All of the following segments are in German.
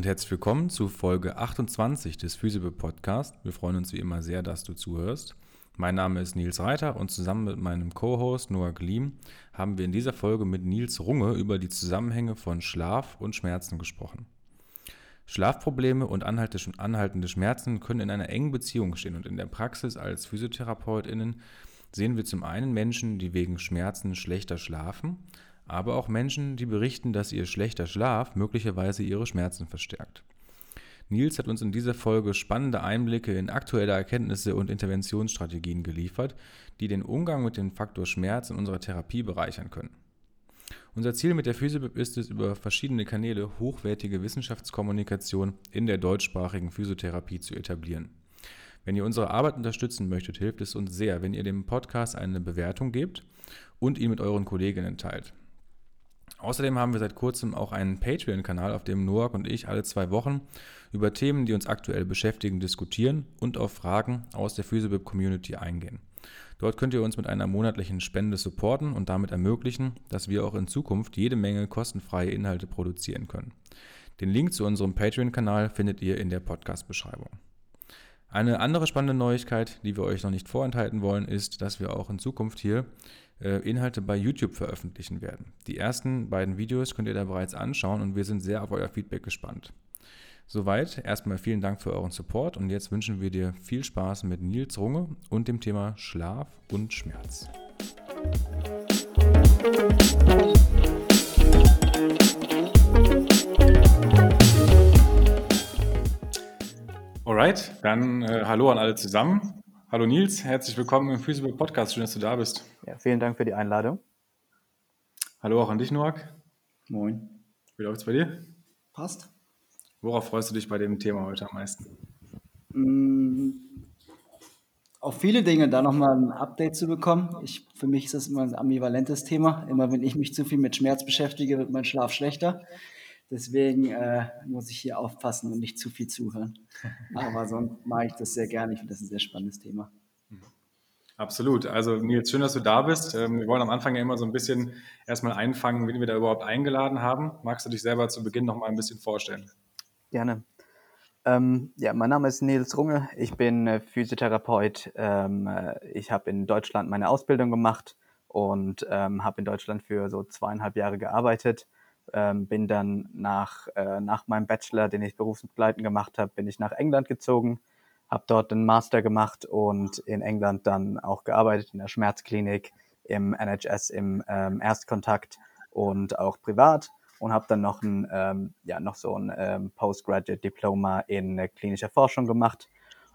und herzlich willkommen zu Folge 28 des Physical Podcast. Wir freuen uns wie immer sehr, dass du zuhörst. Mein Name ist Nils Reiter und zusammen mit meinem Co-Host Noah Gleam haben wir in dieser Folge mit Nils Runge über die Zusammenhänge von Schlaf und Schmerzen gesprochen. Schlafprobleme und anhaltende Schmerzen können in einer engen Beziehung stehen und in der Praxis als PhysiotherapeutInnen sehen wir zum einen Menschen, die wegen Schmerzen schlechter schlafen, aber auch Menschen, die berichten, dass ihr schlechter Schlaf möglicherweise ihre Schmerzen verstärkt. Nils hat uns in dieser Folge spannende Einblicke in aktuelle Erkenntnisse und Interventionsstrategien geliefert, die den Umgang mit dem Faktor Schmerz in unserer Therapie bereichern können. Unser Ziel mit der Physiobib ist es, über verschiedene Kanäle hochwertige Wissenschaftskommunikation in der deutschsprachigen Physiotherapie zu etablieren. Wenn ihr unsere Arbeit unterstützen möchtet, hilft es uns sehr, wenn ihr dem Podcast eine Bewertung gebt und ihn mit euren Kolleginnen teilt. Außerdem haben wir seit kurzem auch einen Patreon-Kanal, auf dem Noak und ich alle zwei Wochen über Themen, die uns aktuell beschäftigen, diskutieren und auf Fragen aus der Physiobib-Community eingehen. Dort könnt ihr uns mit einer monatlichen Spende supporten und damit ermöglichen, dass wir auch in Zukunft jede Menge kostenfreie Inhalte produzieren können. Den Link zu unserem Patreon-Kanal findet ihr in der Podcast-Beschreibung. Eine andere spannende Neuigkeit, die wir euch noch nicht vorenthalten wollen, ist, dass wir auch in Zukunft hier Inhalte bei YouTube veröffentlichen werden. Die ersten beiden Videos könnt ihr da bereits anschauen und wir sind sehr auf euer Feedback gespannt. Soweit erstmal vielen Dank für euren Support und jetzt wünschen wir dir viel Spaß mit Nils Runge und dem Thema Schlaf und Schmerz. Alright, dann äh, hallo an alle zusammen. Hallo Nils, herzlich willkommen im Physical Podcast. Schön, dass du da bist. Ja, vielen Dank für die Einladung. Hallo auch an dich, Noak. Moin. Wie läuft's bei dir? Passt. Worauf freust du dich bei dem Thema heute am meisten? Mm, auf viele Dinge, da nochmal ein Update zu bekommen. Ich, für mich ist das immer ein ambivalentes Thema. Immer wenn ich mich zu viel mit Schmerz beschäftige, wird mein Schlaf schlechter. Deswegen äh, muss ich hier aufpassen und nicht zu viel zuhören. Aber sonst mache ich das sehr gerne. Ich finde das ein sehr spannendes Thema. Absolut. Also Nils, schön, dass du da bist. Ähm, wir wollen am Anfang ja immer so ein bisschen erstmal einfangen, wen wir da überhaupt eingeladen haben. Magst du dich selber zu Beginn noch mal ein bisschen vorstellen? Gerne. Ähm, ja, mein Name ist Nils Runge. Ich bin äh, Physiotherapeut. Ähm, äh, ich habe in Deutschland meine Ausbildung gemacht und ähm, habe in Deutschland für so zweieinhalb Jahre gearbeitet ähm, bin dann nach, äh, nach meinem Bachelor, den ich berufsbegleitend gemacht habe, bin ich nach England gezogen, habe dort einen Master gemacht und in England dann auch gearbeitet in der Schmerzklinik, im NHS, im ähm, Erstkontakt und auch privat und habe dann noch ein ähm, ja noch so ein ähm, Postgraduate Diploma in äh, klinischer Forschung gemacht.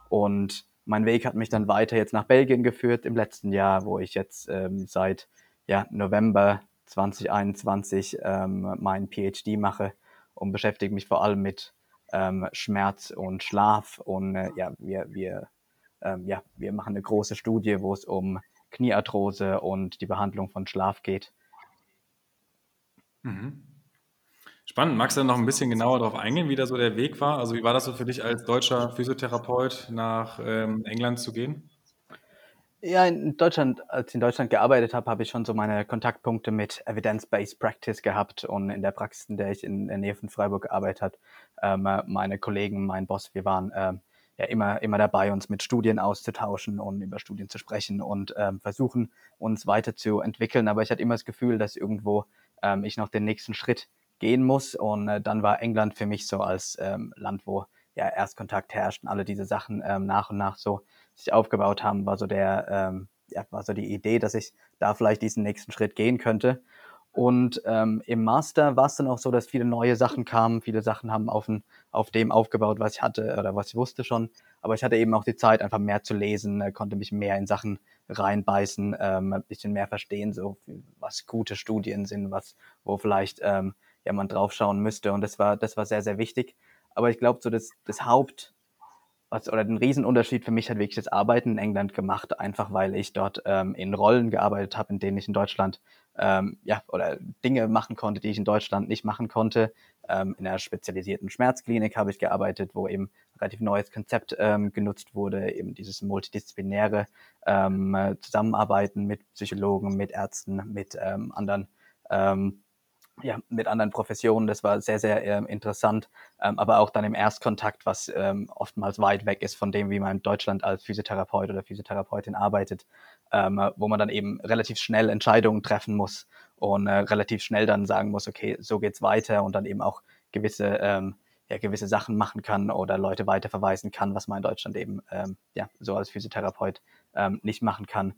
Und mein Weg hat mich dann weiter jetzt nach Belgien geführt im letzten Jahr, wo ich jetzt ähm, seit ja, November 2021 ähm, meinen PhD mache und beschäftige mich vor allem mit ähm, Schmerz und Schlaf. Und äh, ja, wir, wir, ähm, ja, wir machen eine große Studie, wo es um Kniearthrose und die Behandlung von Schlaf geht. Mhm. Spannend. Magst du noch ein bisschen genauer darauf eingehen, wie da so der Weg war? Also wie war das so für dich als deutscher Physiotherapeut nach ähm, England zu gehen? Ja, in Deutschland, als ich in Deutschland gearbeitet habe, habe ich schon so meine Kontaktpunkte mit Evidence-Based Practice gehabt und in der Praxis, in der ich in der Nähe von Freiburg gearbeitet habe, ähm, meine Kollegen, mein Boss, wir waren ähm, ja immer, immer dabei, uns mit Studien auszutauschen und über Studien zu sprechen und ähm, versuchen, uns weiterzuentwickeln. Aber ich hatte immer das Gefühl, dass irgendwo ähm, ich noch den nächsten Schritt gehen muss. Und äh, dann war England für mich so als ähm, Land, wo ja Erstkontakt herrscht und alle diese Sachen ähm, nach und nach so sich aufgebaut haben, war so der, ähm, ja, war so die Idee, dass ich da vielleicht diesen nächsten Schritt gehen könnte. Und ähm, im Master war es dann auch so, dass viele neue Sachen kamen. Viele Sachen haben auf, ein, auf dem aufgebaut, was ich hatte oder was ich wusste schon. Aber ich hatte eben auch die Zeit, einfach mehr zu lesen, äh, konnte mich mehr in Sachen reinbeißen, ähm, ein bisschen mehr verstehen, so was gute Studien sind, was, wo vielleicht ähm, ja, man draufschauen müsste. Und das war, das war sehr, sehr wichtig. Aber ich glaube, so das, das Haupt, was, oder den Riesenunterschied für mich hat wirklich das Arbeiten in England gemacht, einfach weil ich dort ähm, in Rollen gearbeitet habe, in denen ich in Deutschland ähm, ja oder Dinge machen konnte, die ich in Deutschland nicht machen konnte. Ähm, in einer spezialisierten Schmerzklinik habe ich gearbeitet, wo eben relativ neues Konzept ähm, genutzt wurde, eben dieses multidisziplinäre ähm, Zusammenarbeiten mit Psychologen, mit Ärzten, mit ähm, anderen ähm, ja, mit anderen Professionen. Das war sehr, sehr ähm, interessant. Ähm, aber auch dann im Erstkontakt, was ähm, oftmals weit weg ist von dem, wie man in Deutschland als Physiotherapeut oder Physiotherapeutin arbeitet, ähm, wo man dann eben relativ schnell Entscheidungen treffen muss und äh, relativ schnell dann sagen muss, okay, so geht's weiter und dann eben auch gewisse, ähm, ja, gewisse Sachen machen kann oder Leute weiterverweisen kann, was man in Deutschland eben ähm, ja, so als Physiotherapeut ähm, nicht machen kann.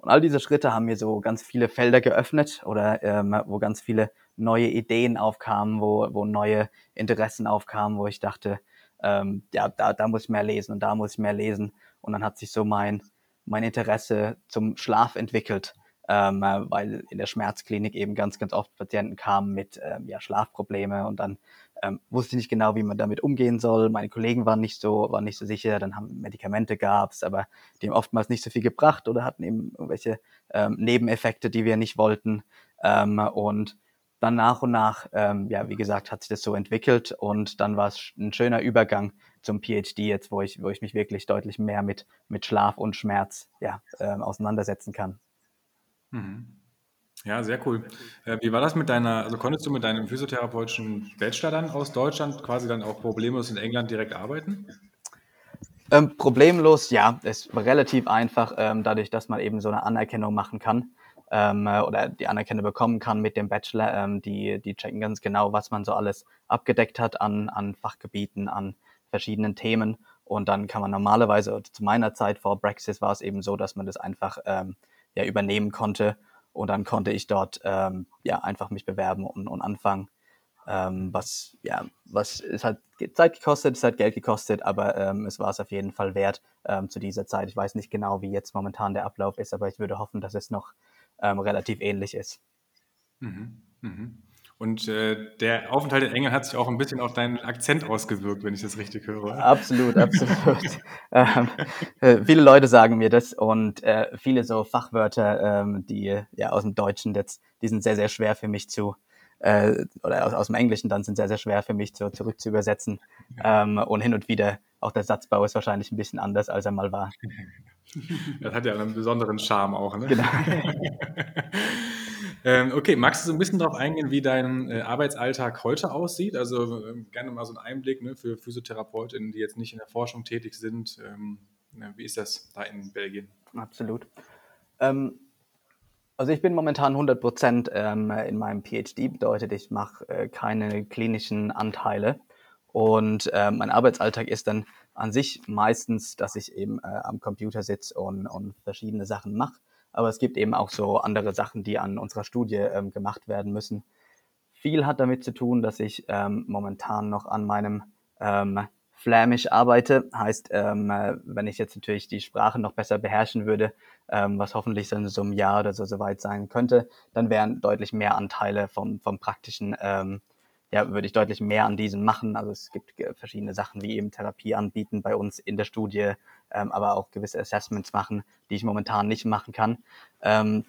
Und all diese Schritte haben mir so ganz viele Felder geöffnet oder ähm, wo ganz viele neue Ideen aufkamen, wo, wo neue Interessen aufkamen, wo ich dachte, ähm, ja, da, da muss ich mehr lesen und da muss ich mehr lesen. Und dann hat sich so mein, mein Interesse zum Schlaf entwickelt, ähm, weil in der Schmerzklinik eben ganz, ganz oft Patienten kamen mit ähm, ja, Schlafprobleme und dann ähm, wusste nicht genau, wie man damit umgehen soll. Meine Kollegen waren nicht so, waren nicht so sicher. Dann haben Medikamente gab's, aber die haben oftmals nicht so viel gebracht oder hatten eben irgendwelche ähm, Nebeneffekte, die wir nicht wollten. Ähm, und dann nach und nach, ähm, ja, wie gesagt, hat sich das so entwickelt und dann war es ein schöner Übergang zum PhD jetzt, wo ich, wo ich mich wirklich deutlich mehr mit, mit Schlaf und Schmerz ja, ähm, auseinandersetzen kann. Mhm. Ja, sehr cool. Äh, wie war das mit deiner, also konntest du mit deinem physiotherapeutischen Bachelor dann aus Deutschland quasi dann auch problemlos in England direkt arbeiten? Ähm, problemlos, ja. Es war relativ einfach, ähm, dadurch, dass man eben so eine Anerkennung machen kann ähm, oder die Anerkennung bekommen kann mit dem Bachelor. Ähm, die, die checken ganz genau, was man so alles abgedeckt hat an, an Fachgebieten, an verschiedenen Themen. Und dann kann man normalerweise, zu meiner Zeit vor Brexit war es eben so, dass man das einfach ähm, ja, übernehmen konnte und dann konnte ich dort ähm, ja einfach mich bewerben und, und anfangen. Ähm, was ja, was es hat Zeit gekostet, es hat Geld gekostet, aber ähm, es war es auf jeden Fall wert ähm, zu dieser Zeit. Ich weiß nicht genau, wie jetzt momentan der Ablauf ist, aber ich würde hoffen, dass es noch ähm, relativ ähnlich ist. Mhm. Mhm. Und äh, der Aufenthalt in England hat sich auch ein bisschen auf deinen Akzent ausgewirkt, wenn ich das richtig höre. Absolut, absolut. ähm, äh, viele Leute sagen mir das und äh, viele so Fachwörter, ähm, die ja aus dem Deutschen jetzt, die sind sehr, sehr schwer für mich zu, äh, oder aus, aus dem Englischen dann sind sehr, sehr schwer für mich zu, zurück zu übersetzen. Ähm, und hin und wieder, auch der Satzbau ist wahrscheinlich ein bisschen anders, als er mal war. Das hat ja einen besonderen Charme auch, ne? Genau. Ähm, okay, magst du so ein bisschen darauf eingehen, wie dein äh, Arbeitsalltag heute aussieht? Also ähm, gerne mal so einen Einblick ne, für Physiotherapeutinnen, die jetzt nicht in der Forschung tätig sind. Ähm, na, wie ist das da in Belgien? Absolut. Also ich bin momentan 100 Prozent ähm, in meinem PhD, bedeutet, ich mache äh, keine klinischen Anteile. Und äh, mein Arbeitsalltag ist dann an sich meistens, dass ich eben äh, am Computer sitze und, und verschiedene Sachen mache. Aber es gibt eben auch so andere Sachen, die an unserer Studie ähm, gemacht werden müssen. Viel hat damit zu tun, dass ich ähm, momentan noch an meinem ähm, Flämisch arbeite. Heißt, ähm, äh, wenn ich jetzt natürlich die Sprache noch besser beherrschen würde, ähm, was hoffentlich dann so im Jahr oder so soweit sein könnte, dann wären deutlich mehr Anteile vom, vom praktischen ähm, ja, würde ich deutlich mehr an diesem machen. Also es gibt verschiedene Sachen wie eben Therapie anbieten bei uns in der Studie, ähm, aber auch gewisse Assessments machen, die ich momentan nicht machen kann. Ähm,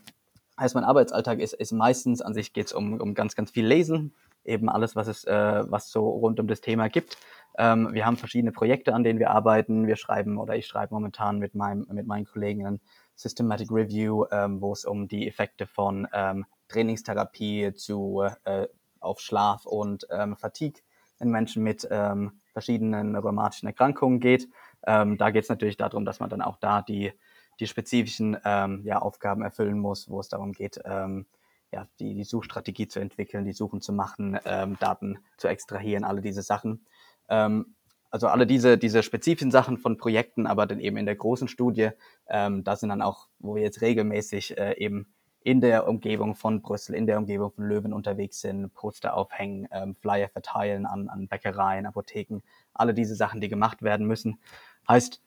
heißt, mein Arbeitsalltag ist, ist meistens, an sich geht es um, um ganz, ganz viel Lesen, eben alles, was es, äh, was so rund um das Thema gibt. Ähm, wir haben verschiedene Projekte, an denen wir arbeiten. Wir schreiben oder ich schreibe momentan mit meinem, mit meinen Kollegen ein Systematic Review, ähm, wo es um die Effekte von ähm, Trainingstherapie zu äh, auf Schlaf und ähm, Fatigue in Menschen mit ähm, verschiedenen rheumatischen Erkrankungen geht. Ähm, da geht es natürlich darum, dass man dann auch da die, die spezifischen ähm, ja, Aufgaben erfüllen muss, wo es darum geht, ähm, ja, die, die Suchstrategie zu entwickeln, die Suchen zu machen, ähm, Daten zu extrahieren, alle diese Sachen. Ähm, also alle diese, diese spezifischen Sachen von Projekten, aber dann eben in der großen Studie, ähm, da sind dann auch, wo wir jetzt regelmäßig äh, eben in der Umgebung von Brüssel, in der Umgebung von Löwen unterwegs sind, Poster aufhängen, ähm, Flyer verteilen an, an Bäckereien, Apotheken, alle diese Sachen, die gemacht werden müssen. Heißt,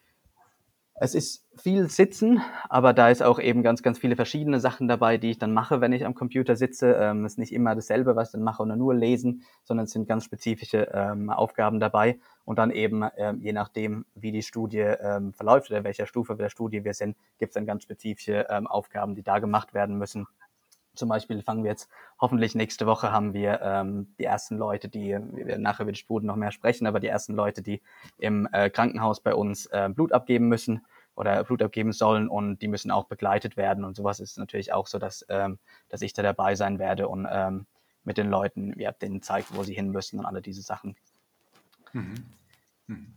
es ist viel Sitzen, aber da ist auch eben ganz, ganz viele verschiedene Sachen dabei, die ich dann mache, wenn ich am Computer sitze. Ähm, es ist nicht immer dasselbe, was ich dann mache oder nur lesen, sondern es sind ganz spezifische ähm, Aufgaben dabei. Und dann eben, ähm, je nachdem, wie die Studie ähm, verläuft oder welcher Stufe der Studie wir sind, gibt es dann ganz spezifische ähm, Aufgaben, die da gemacht werden müssen. Zum Beispiel fangen wir jetzt, hoffentlich nächste Woche haben wir ähm, die ersten Leute, die, wir werden nachher über die Studie noch mehr sprechen, aber die ersten Leute, die im äh, Krankenhaus bei uns äh, Blut abgeben müssen oder Blut abgeben sollen und die müssen auch begleitet werden und sowas ist natürlich auch so, dass, ähm, dass ich da dabei sein werde und ähm, mit den Leuten, ja, denen zeigt, wo sie hin müssen und alle diese Sachen. Mhm. Mhm.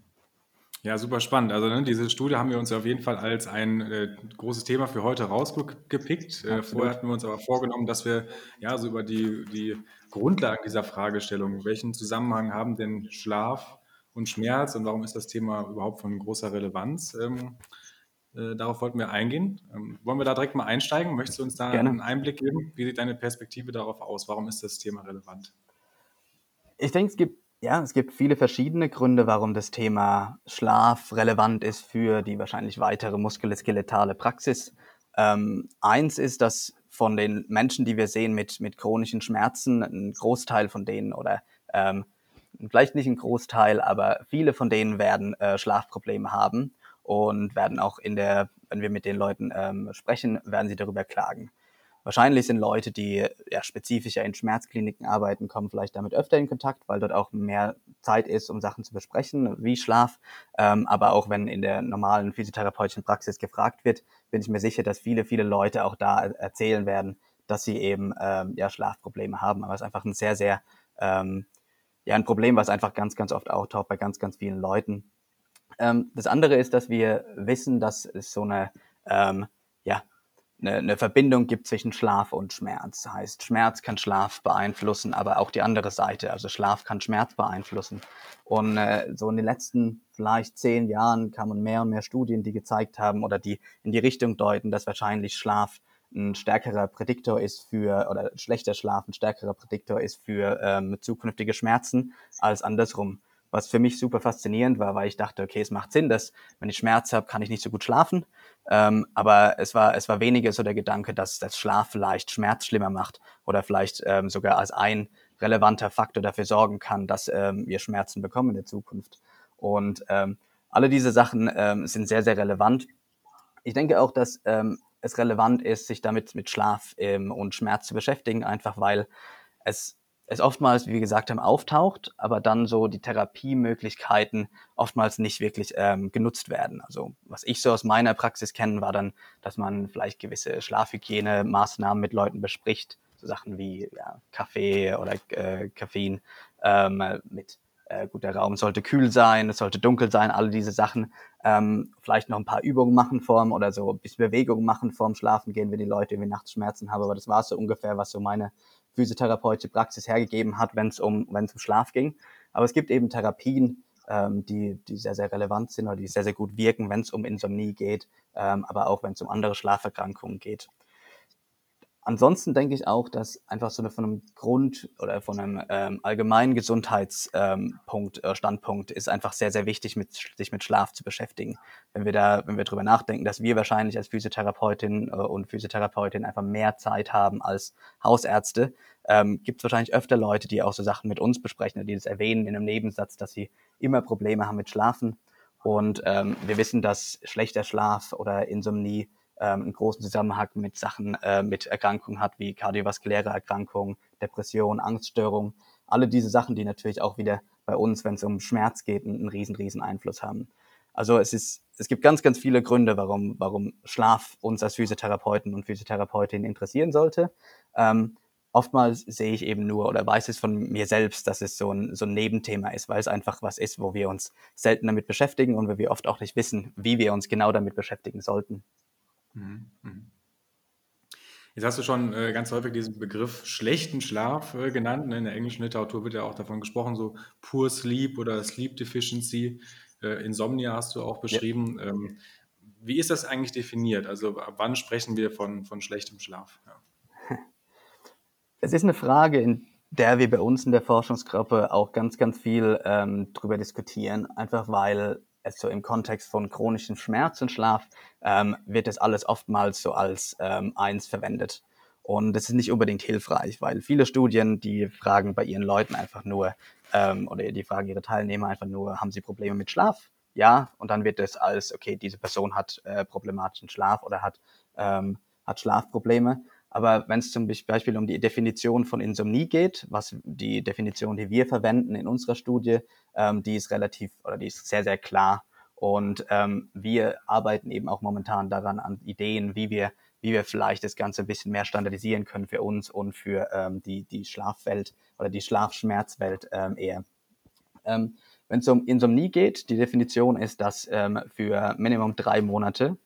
Ja, super spannend. Also ne, diese Studie haben wir uns auf jeden Fall als ein äh, großes Thema für heute rausgepickt. Äh, vorher hatten wir uns aber vorgenommen, dass wir ja so über die, die Grundlagen dieser Fragestellung, welchen Zusammenhang haben denn Schlaf und Schmerz und warum ist das Thema überhaupt von großer Relevanz? Ähm, äh, darauf wollten wir eingehen. Ähm, wollen wir da direkt mal einsteigen? Möchtest du uns da Gerne. einen Einblick geben? Wie sieht deine Perspektive darauf aus? Warum ist das Thema relevant? Ich denke, es gibt ja, es gibt viele verschiedene Gründe, warum das Thema Schlaf relevant ist für die wahrscheinlich weitere muskuloskeletale Praxis. Ähm, eins ist, dass von den Menschen, die wir sehen mit, mit chronischen Schmerzen, ein Großteil von denen oder ähm, vielleicht nicht ein Großteil, aber viele von denen werden äh, Schlafprobleme haben und werden auch in der, wenn wir mit den Leuten ähm, sprechen, werden sie darüber klagen. Wahrscheinlich sind Leute, die ja, spezifischer in Schmerzkliniken arbeiten, kommen vielleicht damit öfter in Kontakt, weil dort auch mehr Zeit ist, um Sachen zu besprechen, wie Schlaf. Ähm, aber auch wenn in der normalen physiotherapeutischen Praxis gefragt wird, bin ich mir sicher, dass viele, viele Leute auch da erzählen werden, dass sie eben ähm, ja, Schlafprobleme haben. Aber es ist einfach ein sehr, sehr, ähm, ja, ein Problem, was einfach ganz, ganz oft auftaucht bei ganz, ganz vielen Leuten. Ähm, das andere ist, dass wir wissen, dass es so eine, ähm, ja, eine, eine Verbindung gibt zwischen Schlaf und Schmerz. Das heißt, Schmerz kann Schlaf beeinflussen, aber auch die andere Seite, also Schlaf kann Schmerz beeinflussen. Und äh, so in den letzten vielleicht zehn Jahren kamen mehr und mehr Studien, die gezeigt haben oder die in die Richtung deuten, dass wahrscheinlich Schlaf ein stärkerer Prädiktor ist für, oder schlechter Schlaf ein stärkerer Prädiktor ist für ähm, zukünftige Schmerzen als andersrum was für mich super faszinierend war, weil ich dachte, okay, es macht Sinn, dass wenn ich Schmerz habe, kann ich nicht so gut schlafen. Ähm, aber es war, es war weniger so der Gedanke, dass das Schlaf vielleicht Schmerz schlimmer macht oder vielleicht ähm, sogar als ein relevanter Faktor dafür sorgen kann, dass ähm, wir Schmerzen bekommen in der Zukunft. Und ähm, alle diese Sachen ähm, sind sehr, sehr relevant. Ich denke auch, dass ähm, es relevant ist, sich damit mit Schlaf ähm, und Schmerz zu beschäftigen, einfach weil es es oftmals, wie wir gesagt haben, auftaucht, aber dann so die Therapiemöglichkeiten oftmals nicht wirklich ähm, genutzt werden. Also was ich so aus meiner Praxis kenne, war dann, dass man vielleicht gewisse Schlafhygiene-Maßnahmen mit Leuten bespricht, so Sachen wie ja, Kaffee oder äh, Koffein ähm, mit äh, gut, der Raum sollte kühl sein, es sollte dunkel sein, alle diese Sachen. Ähm, vielleicht noch ein paar Übungen machen vorm oder so ein bisschen Bewegung machen vorm Schlafen gehen, wenn die Leute irgendwie nachts Schmerzen haben. Aber das war so ungefähr, was so meine physiotherapeutische Praxis hergegeben hat, wenn es um, um Schlaf ging. Aber es gibt eben Therapien, ähm, die, die sehr, sehr relevant sind oder die sehr, sehr gut wirken, wenn es um Insomnie geht, ähm, aber auch wenn es um andere Schlaferkrankungen geht. Ansonsten denke ich auch, dass einfach so eine, von einem Grund oder von einem ähm, allgemeinen Gesundheitspunkt, ähm, äh, Standpunkt ist einfach sehr, sehr wichtig, mit, sich mit Schlaf zu beschäftigen. Wenn wir da, wenn wir drüber nachdenken, dass wir wahrscheinlich als Physiotherapeutin äh, und Physiotherapeutin einfach mehr Zeit haben als Hausärzte, ähm, gibt es wahrscheinlich öfter Leute, die auch so Sachen mit uns besprechen, die das erwähnen in einem Nebensatz, dass sie immer Probleme haben mit Schlafen. Und ähm, wir wissen, dass schlechter Schlaf oder Insomnie ähm, einen großen Zusammenhang mit Sachen, äh, mit Erkrankungen hat, wie kardiovaskuläre Erkrankungen, Depression, Angststörung. Alle diese Sachen, die natürlich auch wieder bei uns, wenn es um Schmerz geht, einen, riesen, riesen Einfluss haben. Also es ist, es gibt ganz, ganz viele Gründe, warum, warum Schlaf uns als Physiotherapeuten und Physiotherapeutinnen interessieren sollte. Ähm, oftmals sehe ich eben nur oder weiß es von mir selbst, dass es so ein, so ein Nebenthema ist, weil es einfach was ist, wo wir uns selten damit beschäftigen und wo wir oft auch nicht wissen, wie wir uns genau damit beschäftigen sollten. Mhm, mhm. Jetzt hast du schon äh, ganz häufig diesen Begriff schlechten Schlaf äh, genannt. Ne? In der englischen Literatur wird ja auch davon gesprochen, so Poor Sleep oder Sleep Deficiency. Äh, Insomnia hast du auch beschrieben. Ja. Ähm, wie ist das eigentlich definiert? Also ab wann sprechen wir von, von schlechtem Schlaf? Ja. Es ist eine Frage, in der wir bei uns in der Forschungsgruppe auch ganz, ganz viel ähm, drüber diskutieren, einfach weil so im Kontext von chronischem Schmerz und Schlaf, ähm, wird das alles oftmals so als ähm, eins verwendet. Und das ist nicht unbedingt hilfreich, weil viele Studien, die fragen bei ihren Leuten einfach nur, ähm, oder die fragen ihre Teilnehmer einfach nur, haben sie Probleme mit Schlaf? Ja, und dann wird es als, okay, diese Person hat äh, problematischen Schlaf oder hat, ähm, hat Schlafprobleme. Aber wenn es zum Beispiel um die Definition von Insomnie geht, was die Definition, die wir verwenden in unserer Studie, ähm, die ist relativ oder die ist sehr, sehr klar. Und ähm, wir arbeiten eben auch momentan daran an Ideen, wie wir wie wir vielleicht das Ganze ein bisschen mehr standardisieren können für uns und für ähm, die, die Schlafwelt oder die Schlafschmerzwelt ähm, eher. Ähm, Wenn es um Insomnie geht, die Definition ist, dass ähm, für Minimum drei Monate,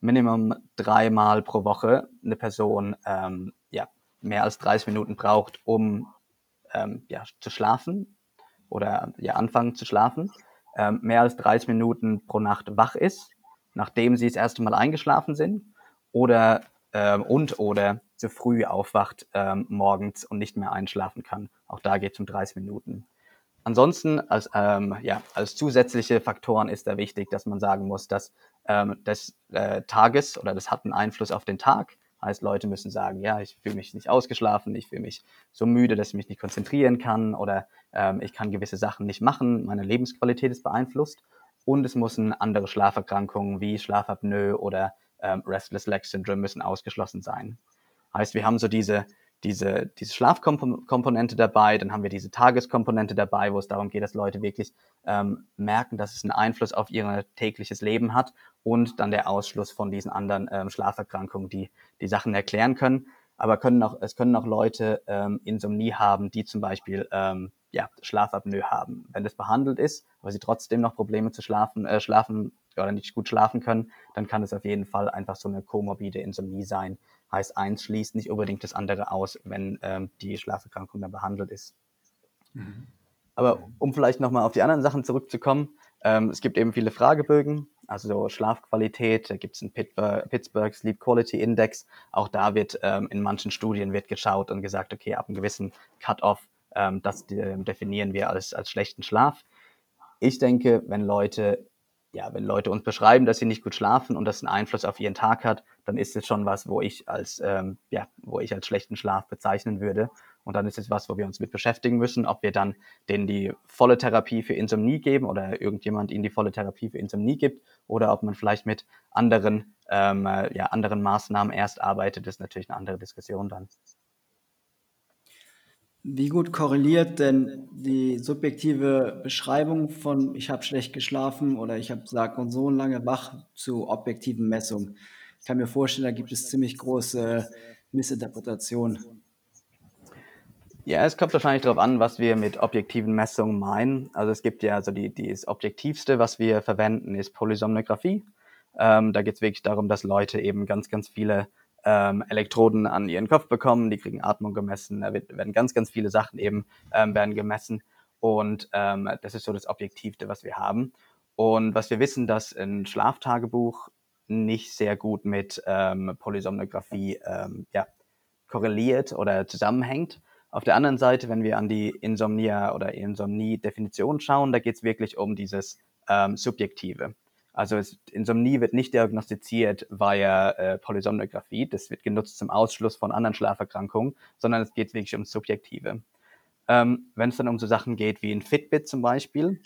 Minimum dreimal pro Woche eine Person ähm, ja, mehr als 30 Minuten braucht, um ähm, ja, zu schlafen oder ja, anfangen zu schlafen, ähm, mehr als 30 Minuten pro Nacht wach ist, nachdem sie das erste Mal eingeschlafen sind oder ähm, und oder zu früh aufwacht ähm, morgens und nicht mehr einschlafen kann. Auch da geht es um 30 Minuten. Ansonsten als, ähm, ja, als zusätzliche Faktoren ist da wichtig, dass man sagen muss, dass ähm, des äh, Tages oder das hat einen Einfluss auf den Tag. Heißt, Leute müssen sagen, ja, ich fühle mich nicht ausgeschlafen, ich fühle mich so müde, dass ich mich nicht konzentrieren kann oder ähm, ich kann gewisse Sachen nicht machen, meine Lebensqualität ist beeinflusst. Und es müssen andere Schlaferkrankungen wie Schlafapnoe oder ähm, Restless Leg Syndrome müssen ausgeschlossen sein. Heißt, wir haben so diese, diese, diese Schlafkomponente dabei, dann haben wir diese Tageskomponente dabei, wo es darum geht, dass Leute wirklich ähm, merken, dass es einen Einfluss auf ihr tägliches Leben hat und dann der Ausschluss von diesen anderen ähm, Schlaferkrankungen, die die Sachen erklären können. Aber können auch, es können auch Leute ähm, Insomnie haben, die zum Beispiel ähm, ja, Schlafapnoe haben. Wenn das behandelt ist, aber sie trotzdem noch Probleme zu schlafen, äh, schlafen oder nicht gut schlafen können, dann kann es auf jeden Fall einfach so eine komorbide Insomnie sein. Heißt, eins schließt nicht unbedingt das andere aus, wenn ähm, die Schlaferkrankung dann behandelt ist. Mhm. Aber um vielleicht nochmal auf die anderen Sachen zurückzukommen, ähm, es gibt eben viele Fragebögen, also so Schlafqualität, da gibt es einen Pittsburgh Sleep Quality Index. Auch da wird ähm, in manchen Studien wird geschaut und gesagt, okay, ab einem gewissen Cut-off, ähm, das definieren wir als, als schlechten Schlaf. Ich denke, wenn Leute ja, wenn Leute uns beschreiben, dass sie nicht gut schlafen und das einen Einfluss auf ihren Tag hat, dann ist es schon was, wo ich als, ähm, ja, wo ich als schlechten Schlaf bezeichnen würde. Und dann ist es was, wo wir uns mit beschäftigen müssen, ob wir dann denen die volle Therapie für Insomnie geben oder irgendjemand ihnen die volle Therapie für Insomnie gibt oder ob man vielleicht mit anderen, ähm, äh, ja, anderen Maßnahmen erst arbeitet, ist natürlich eine andere Diskussion dann. Wie gut korreliert denn die subjektive Beschreibung von ich habe schlecht geschlafen oder ich habe sag und so lange wach zu objektiven Messungen? Ich kann mir vorstellen, da gibt es ziemlich große Missinterpretationen. Ja, es kommt wahrscheinlich darauf an, was wir mit objektiven Messungen meinen. Also es gibt ja also die, die das objektivste, was wir verwenden, ist Polysomnographie. Ähm, da geht es wirklich darum, dass Leute eben ganz, ganz viele ähm, Elektroden an ihren Kopf bekommen, die kriegen Atmung gemessen, da wird, werden ganz, ganz viele Sachen eben ähm, werden gemessen und ähm, das ist so das Objektivste, was wir haben. Und was wir wissen, dass ein Schlaftagebuch nicht sehr gut mit ähm, Polysomnographie ähm, ja, korreliert oder zusammenhängt. Auf der anderen Seite, wenn wir an die Insomnia oder Insomnie-Definition schauen, da geht es wirklich um dieses ähm, Subjektive. Also es, Insomnie wird nicht diagnostiziert via äh, Polysomnographie, das wird genutzt zum Ausschluss von anderen Schlaferkrankungen, sondern es geht wirklich ums Subjektive. Ähm, Wenn es dann um so Sachen geht wie ein Fitbit zum Beispiel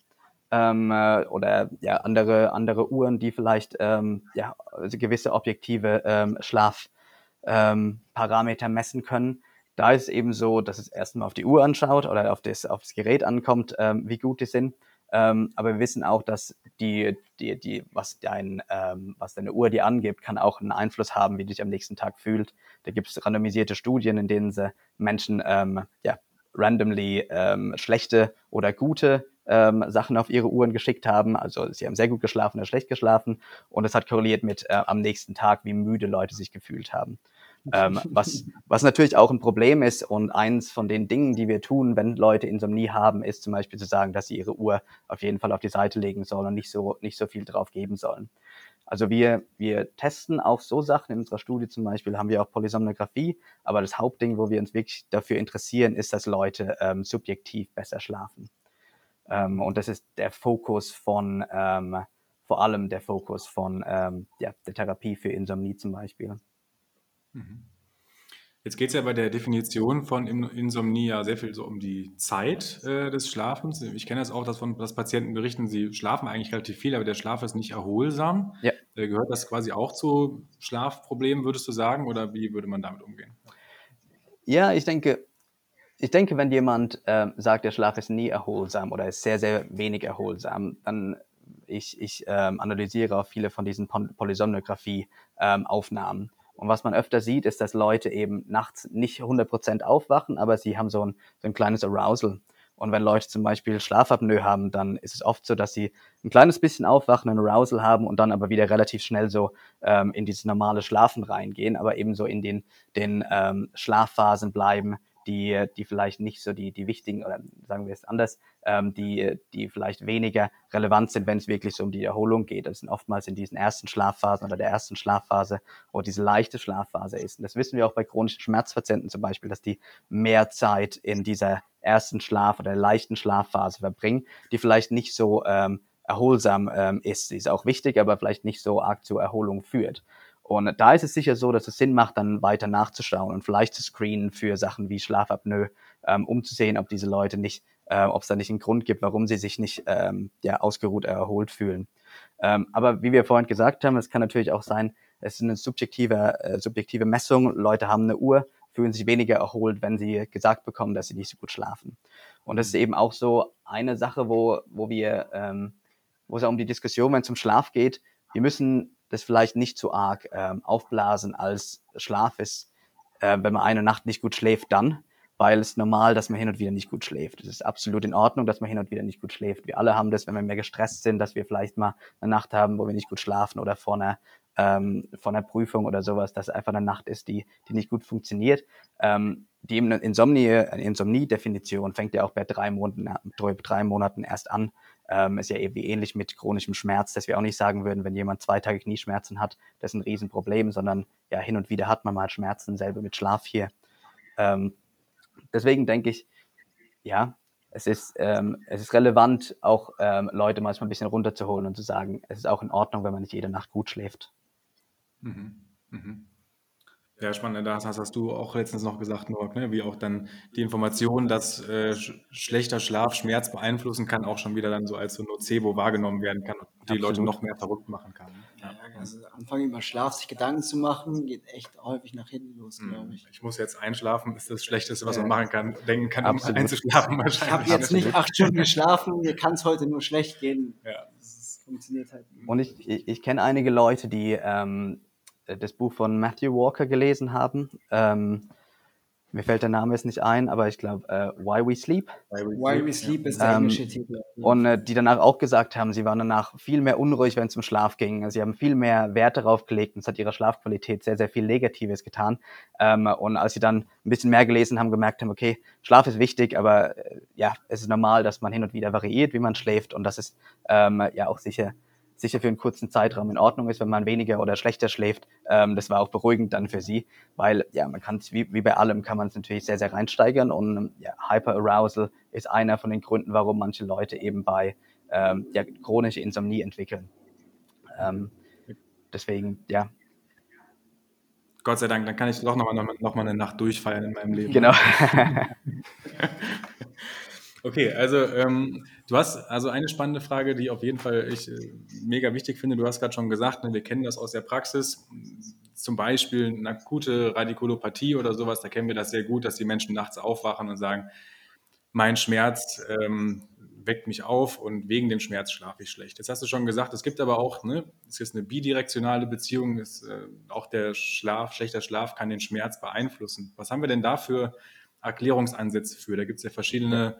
ähm, äh, oder ja, andere, andere Uhren, die vielleicht ähm, ja, also gewisse objektive ähm, Schlafparameter ähm, messen können, da ist es eben so, dass es erstmal auf die Uhr anschaut oder auf das, auf das Gerät ankommt, ähm, wie gut die sind. Ähm, aber wir wissen auch, dass die, die, die, was, dein, ähm, was deine Uhr dir angibt, kann auch einen Einfluss haben, wie du dich am nächsten Tag fühlst. Da gibt es randomisierte Studien, in denen sie Menschen ähm, ja, randomly ähm, schlechte oder gute ähm, Sachen auf ihre Uhren geschickt haben. Also sie haben sehr gut geschlafen oder schlecht geschlafen. Und es hat korreliert mit äh, am nächsten Tag, wie müde Leute sich gefühlt haben. Ähm, was, was natürlich auch ein Problem ist und eins von den Dingen, die wir tun, wenn Leute Insomnie haben, ist zum Beispiel zu sagen, dass sie ihre Uhr auf jeden Fall auf die Seite legen sollen und nicht so, nicht so viel drauf geben sollen. Also wir, wir testen auch so Sachen. In unserer Studie zum Beispiel haben wir auch Polysomnographie, aber das Hauptding, wo wir uns wirklich dafür interessieren, ist, dass Leute ähm, subjektiv besser schlafen. Ähm, und das ist der Fokus von, ähm, vor allem der Fokus von ähm, ja, der Therapie für Insomnie zum Beispiel. Mhm. Jetzt geht es ja bei der Definition von Insomnie ja sehr viel so um die Zeit äh, des Schlafens. Ich kenne das auch, dass von dass Patienten berichten, sie schlafen eigentlich relativ viel, aber der Schlaf ist nicht erholsam. Ja. Äh, gehört das quasi auch zu Schlafproblemen, würdest du sagen, oder wie würde man damit umgehen? Ja, ich denke, ich denke, wenn jemand äh, sagt, der Schlaf ist nie erholsam oder ist sehr, sehr wenig erholsam, dann ich, ich ähm, analysiere auch viele von diesen Polysomnographie-Aufnahmen. Und was man öfter sieht, ist, dass Leute eben nachts nicht 100% aufwachen, aber sie haben so ein, so ein kleines Arousal. Und wenn Leute zum Beispiel Schlafapnoe haben, dann ist es oft so, dass sie ein kleines bisschen aufwachen, ein Arousal haben und dann aber wieder relativ schnell so ähm, in dieses normale Schlafen reingehen, aber eben so in den, den ähm, Schlafphasen bleiben, die, die vielleicht nicht so die, die wichtigen, oder sagen wir es anders, ähm, die, die vielleicht weniger relevant sind, wenn es wirklich so um die Erholung geht. Das sind oftmals in diesen ersten Schlafphasen oder der ersten Schlafphase, wo diese leichte Schlafphase ist. Und das wissen wir auch bei chronischen Schmerzpatienten zum Beispiel, dass die mehr Zeit in dieser ersten Schlaf- oder leichten Schlafphase verbringen, die vielleicht nicht so ähm, erholsam ähm, ist. Sie ist auch wichtig, aber vielleicht nicht so arg zur Erholung führt. Und da ist es sicher so, dass es Sinn macht, dann weiter nachzuschauen und vielleicht zu screenen für Sachen wie Schlafapnoe, ähm, um zu sehen, ob diese Leute nicht, äh, ob es da nicht einen Grund gibt, warum sie sich nicht ähm, ja, ausgeruht, erholt fühlen. Ähm, aber wie wir vorhin gesagt haben, es kann natürlich auch sein, es ist eine subjektive, äh, subjektive Messung. Leute haben eine Uhr, fühlen sich weniger erholt, wenn sie gesagt bekommen, dass sie nicht so gut schlafen. Und das ist eben auch so eine Sache, wo, wo wir, ähm, wo es auch um die Diskussion, wenn es um Schlaf geht, wir müssen das vielleicht nicht so arg ähm, aufblasen als Schlaf ist, äh, wenn man eine Nacht nicht gut schläft, dann, weil es normal, dass man hin und wieder nicht gut schläft. Es ist absolut in Ordnung, dass man hin und wieder nicht gut schläft. Wir alle haben das, wenn wir mehr gestresst sind, dass wir vielleicht mal eine Nacht haben, wo wir nicht gut schlafen oder vor einer ähm, von einer Prüfung oder sowas, dass es einfach eine Nacht ist, die, die nicht gut funktioniert. Ähm, die Insomnie, Insomnie-Definition fängt ja auch bei drei Monaten, drei Monaten erst an. Ähm, ist ja irgendwie ähnlich mit chronischem Schmerz, dass wir auch nicht sagen würden, wenn jemand zwei Tage Knieschmerzen hat, das ist ein Riesenproblem, sondern ja, hin und wieder hat man mal Schmerzen, selber mit Schlaf hier. Ähm, deswegen denke ich, ja, es ist, ähm, es ist relevant, auch ähm, Leute manchmal ein bisschen runterzuholen und zu sagen, es ist auch in Ordnung, wenn man nicht jede Nacht gut schläft. Mhm. Mhm. Ja, spannend. Das hast, hast du auch letztens noch gesagt, Noak, ne? wie auch dann die Information, dass äh, schlechter Schlaf Schmerz beeinflussen kann, auch schon wieder dann so als so Nocebo wahrgenommen werden kann und die Absolut. Leute noch mehr verrückt machen kann. Ja, ja also anfangen über Schlaf sich Gedanken zu machen, geht echt häufig nach hinten los, mhm. glaube ich. Ich muss jetzt einschlafen, ist das Schlechteste, was ja. man machen kann, denken kann, um einzuschlafen wahrscheinlich. Ich habe jetzt nicht acht Stunden geschlafen, mir kann es heute nur schlecht gehen. Ja. Das funktioniert halt nicht. Und ich, ich, ich kenne einige Leute, die ähm, äh, das Buch von Matthew Walker gelesen haben. Ähm, mir fällt der Name jetzt nicht ein, aber ich glaube, äh, Why We Sleep. Why We Sleep ist der ähm, englische Titel. Und äh, die danach auch gesagt haben, sie waren danach viel mehr unruhig, wenn es zum Schlaf ging. Sie haben viel mehr Wert darauf gelegt und es hat ihrer Schlafqualität sehr, sehr viel Negatives getan. Ähm, und als sie dann ein bisschen mehr gelesen haben, gemerkt haben, okay, Schlaf ist wichtig, aber äh, ja, es ist normal, dass man hin und wieder variiert, wie man schläft und das ist ähm, ja auch sicher sicher für einen kurzen Zeitraum in Ordnung ist, wenn man weniger oder schlechter schläft. Ähm, das war auch beruhigend dann für sie, weil ja, man kann es, wie, wie bei allem, kann man es natürlich sehr, sehr reinsteigern und ja, Hyperarousal ist einer von den Gründen, warum manche Leute eben bei ähm, ja, chronische Insomnie entwickeln. Ähm, deswegen, ja. Gott sei Dank, dann kann ich doch nochmal noch mal eine Nacht durchfeiern in meinem Leben. Genau. Okay, also ähm, du hast also eine spannende Frage, die auf jeden Fall ich äh, mega wichtig finde. Du hast gerade schon gesagt, ne, wir kennen das aus der Praxis. Zum Beispiel eine akute Radikulopathie oder sowas, da kennen wir das sehr gut, dass die Menschen nachts aufwachen und sagen, mein Schmerz ähm, weckt mich auf und wegen dem Schmerz schlafe ich schlecht. Jetzt hast du schon gesagt, es gibt aber auch, ne, es ist eine bidirektionale Beziehung, ist, äh, auch der Schlaf, schlechter Schlaf kann den Schmerz beeinflussen. Was haben wir denn da für Erklärungsansätze für? Da gibt es ja verschiedene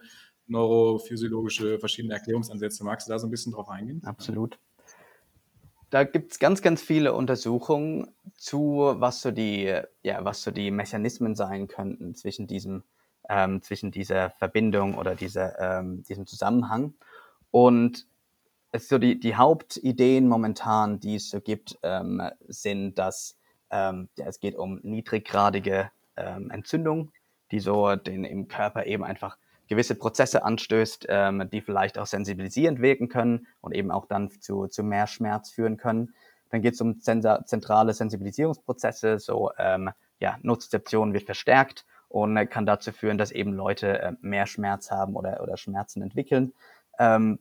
neurophysiologische verschiedene Erklärungsansätze. Magst du da so ein bisschen drauf eingehen? Absolut. Da gibt es ganz, ganz viele Untersuchungen zu, was so die, ja, was so die Mechanismen sein könnten zwischen diesem, ähm, zwischen dieser Verbindung oder dieser, ähm, diesem Zusammenhang. Und so die, die Hauptideen momentan, die es so gibt, ähm, sind, dass ähm, ja, es geht um niedriggradige ähm, Entzündung, die so den im Körper eben einfach gewisse Prozesse anstößt, ähm, die vielleicht auch sensibilisierend wirken können und eben auch dann zu, zu mehr Schmerz führen können. Dann geht es um zentrale Sensibilisierungsprozesse, so ähm, ja, Nozizeption wird verstärkt und äh, kann dazu führen, dass eben Leute äh, mehr Schmerz haben oder, oder Schmerzen entwickeln. Ähm,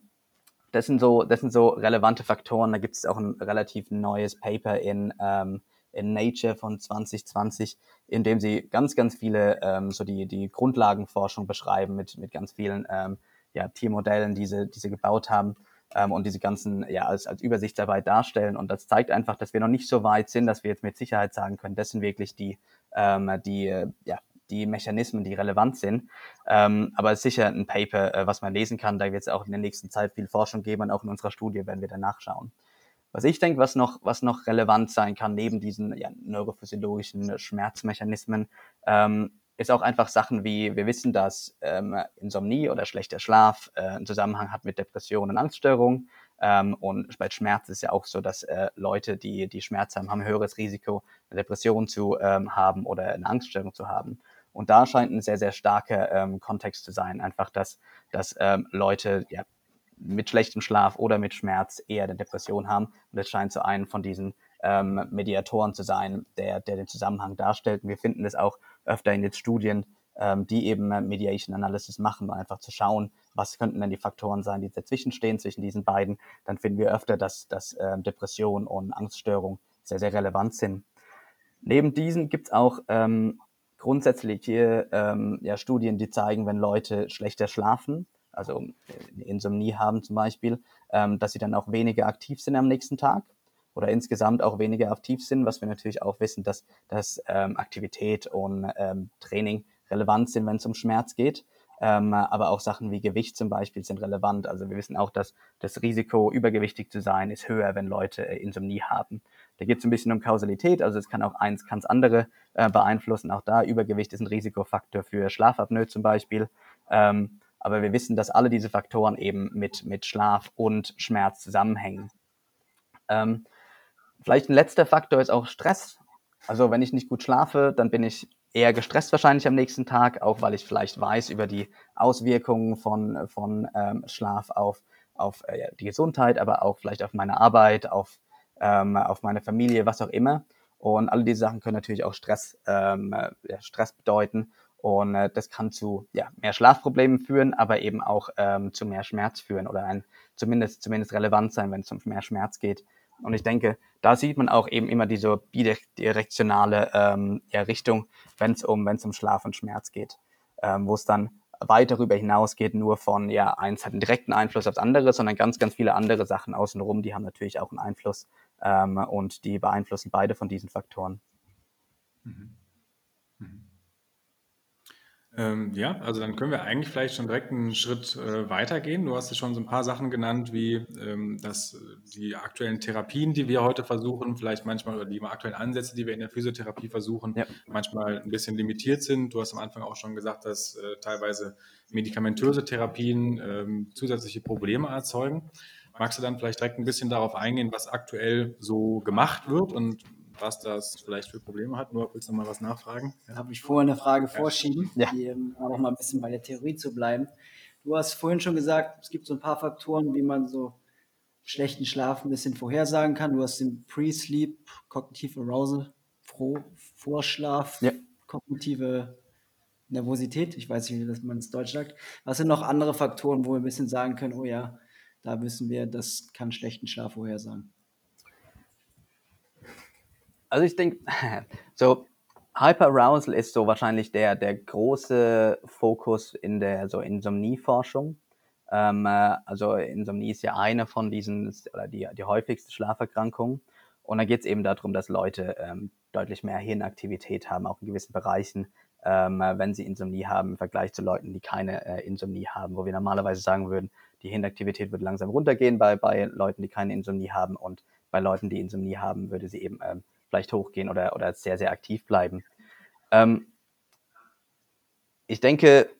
das, sind so, das sind so relevante Faktoren. Da gibt es auch ein relativ neues Paper in ähm, in Nature von 2020, in dem sie ganz, ganz viele ähm, so die, die Grundlagenforschung beschreiben mit, mit ganz vielen ähm, ja, Tiermodellen, die sie, die sie gebaut haben. ähm, und diese ganzen ja als, als Übersichtsarbeit darstellen. Und das zeigt einfach, dass wir noch nicht so weit sind, dass wir jetzt mit Sicherheit sagen können, das sind wirklich die, ähm, die, äh, ja, die Mechanismen, die relevant sind. Ähm, aber sicher ein Paper, äh, was man lesen kann. Da wird es auch in der nächsten Zeit viel Forschung geben und auch in unserer Studie werden wir da nachschauen. Was ich denke, was noch, was noch relevant sein kann, neben diesen ja, neurophysiologischen Schmerzmechanismen, ähm, ist auch einfach Sachen wie, wir wissen, dass ähm, Insomnie oder schlechter Schlaf äh, einen Zusammenhang hat mit Depressionen und Angststörungen. Ähm, und bei Schmerz ist ja auch so, dass äh, Leute, die, die Schmerz haben, haben ein höheres Risiko, eine Depression zu ähm, haben oder eine Angststörung zu haben. Und da scheint ein sehr, sehr starker ähm, Kontext zu sein. Einfach, dass, dass ähm, Leute ja, mit schlechtem Schlaf oder mit Schmerz eher eine Depression haben. Und das scheint so einen von diesen ähm, Mediatoren zu sein, der, der den Zusammenhang darstellt. Und wir finden das auch öfter in den Studien, ähm, die eben Mediation Analysis machen, um einfach zu schauen, was könnten denn die Faktoren sein, die dazwischen stehen, zwischen diesen beiden. Dann finden wir öfter, dass, dass ähm, Depression und Angststörung sehr, sehr relevant sind. Neben diesen gibt es auch ähm, grundsätzliche ähm, ja, Studien, die zeigen, wenn Leute schlechter schlafen, also äh, Insomnie haben zum Beispiel, ähm, dass sie dann auch weniger aktiv sind am nächsten Tag oder insgesamt auch weniger aktiv sind, was wir natürlich auch wissen, dass, dass ähm, Aktivität und ähm, Training relevant sind, wenn es um Schmerz geht. Ähm, aber auch Sachen wie Gewicht zum Beispiel sind relevant. Also wir wissen auch, dass das Risiko, übergewichtig zu sein, ist höher, wenn Leute äh, Insomnie haben. Da geht es ein bisschen um Kausalität, also es kann auch eins, kann es andere äh, beeinflussen. Auch da Übergewicht ist ein Risikofaktor für Schlafapnoe zum Beispiel. Ähm, aber wir wissen, dass alle diese Faktoren eben mit, mit Schlaf und Schmerz zusammenhängen. Ähm, vielleicht ein letzter Faktor ist auch Stress. Also wenn ich nicht gut schlafe, dann bin ich eher gestresst wahrscheinlich am nächsten Tag, auch weil ich vielleicht weiß über die Auswirkungen von, von ähm, Schlaf auf, auf äh, die Gesundheit, aber auch vielleicht auf meine Arbeit, auf, ähm, auf meine Familie, was auch immer. Und alle diese Sachen können natürlich auch Stress, ähm, äh, Stress bedeuten. Und äh, das kann zu ja, mehr Schlafproblemen führen, aber eben auch ähm, zu mehr Schmerz führen oder ein, zumindest, zumindest relevant sein, wenn es um mehr Schmerz geht. Und ich denke, da sieht man auch eben immer diese bidirektionale ähm, ja, Richtung, wenn es um, wenn's um Schlaf und Schmerz geht, ähm, wo es dann weit darüber hinausgeht, nur von, ja, eins hat einen direkten Einfluss aufs andere, sondern ganz, ganz viele andere Sachen außenrum, die haben natürlich auch einen Einfluss ähm, und die beeinflussen beide von diesen Faktoren. Mhm. Ähm, ja, also dann können wir eigentlich vielleicht schon direkt einen Schritt äh, weitergehen. Du hast ja schon so ein paar Sachen genannt, wie ähm, dass die aktuellen Therapien, die wir heute versuchen, vielleicht manchmal oder die aktuellen Ansätze, die wir in der Physiotherapie versuchen, ja. manchmal ein bisschen limitiert sind. Du hast am Anfang auch schon gesagt, dass äh, teilweise medikamentöse Therapien ähm, zusätzliche Probleme erzeugen. Magst du dann vielleicht direkt ein bisschen darauf eingehen, was aktuell so gemacht wird und was das vielleicht für Probleme hat. Nur willst du noch mal was nachfragen? Ja. Habe ich vorher eine Frage vorschieben, ja. die, um auch mal ein bisschen bei der Theorie zu bleiben. Du hast vorhin schon gesagt, es gibt so ein paar Faktoren, wie man so schlechten Schlaf ein bisschen vorhersagen kann. Du hast den Pre-Sleep, Cognitive Arousal, Vorschlaf, ja. kognitive Nervosität. Ich weiß nicht, wie man es Deutsch sagt. Was sind noch andere Faktoren, wo wir ein bisschen sagen können, oh ja, da wissen wir, das kann schlechten Schlaf vorhersagen? Also ich denke, so Hyperarousal ist so wahrscheinlich der, der große Fokus in der so Insomnieforschung. Ähm, äh, also Insomnie ist ja eine von diesen, oder die, die häufigste Schlaferkrankung. Und da geht es eben darum, dass Leute ähm, deutlich mehr Hirnaktivität haben, auch in gewissen Bereichen, ähm, wenn sie Insomnie haben, im Vergleich zu Leuten, die keine äh, Insomnie haben, wo wir normalerweise sagen würden, die Hirnaktivität würde langsam runtergehen bei, bei Leuten, die keine Insomnie haben und bei Leuten, die Insomnie haben, würde sie eben ähm, vielleicht hochgehen oder, oder sehr, sehr aktiv bleiben. Ähm, ich denke,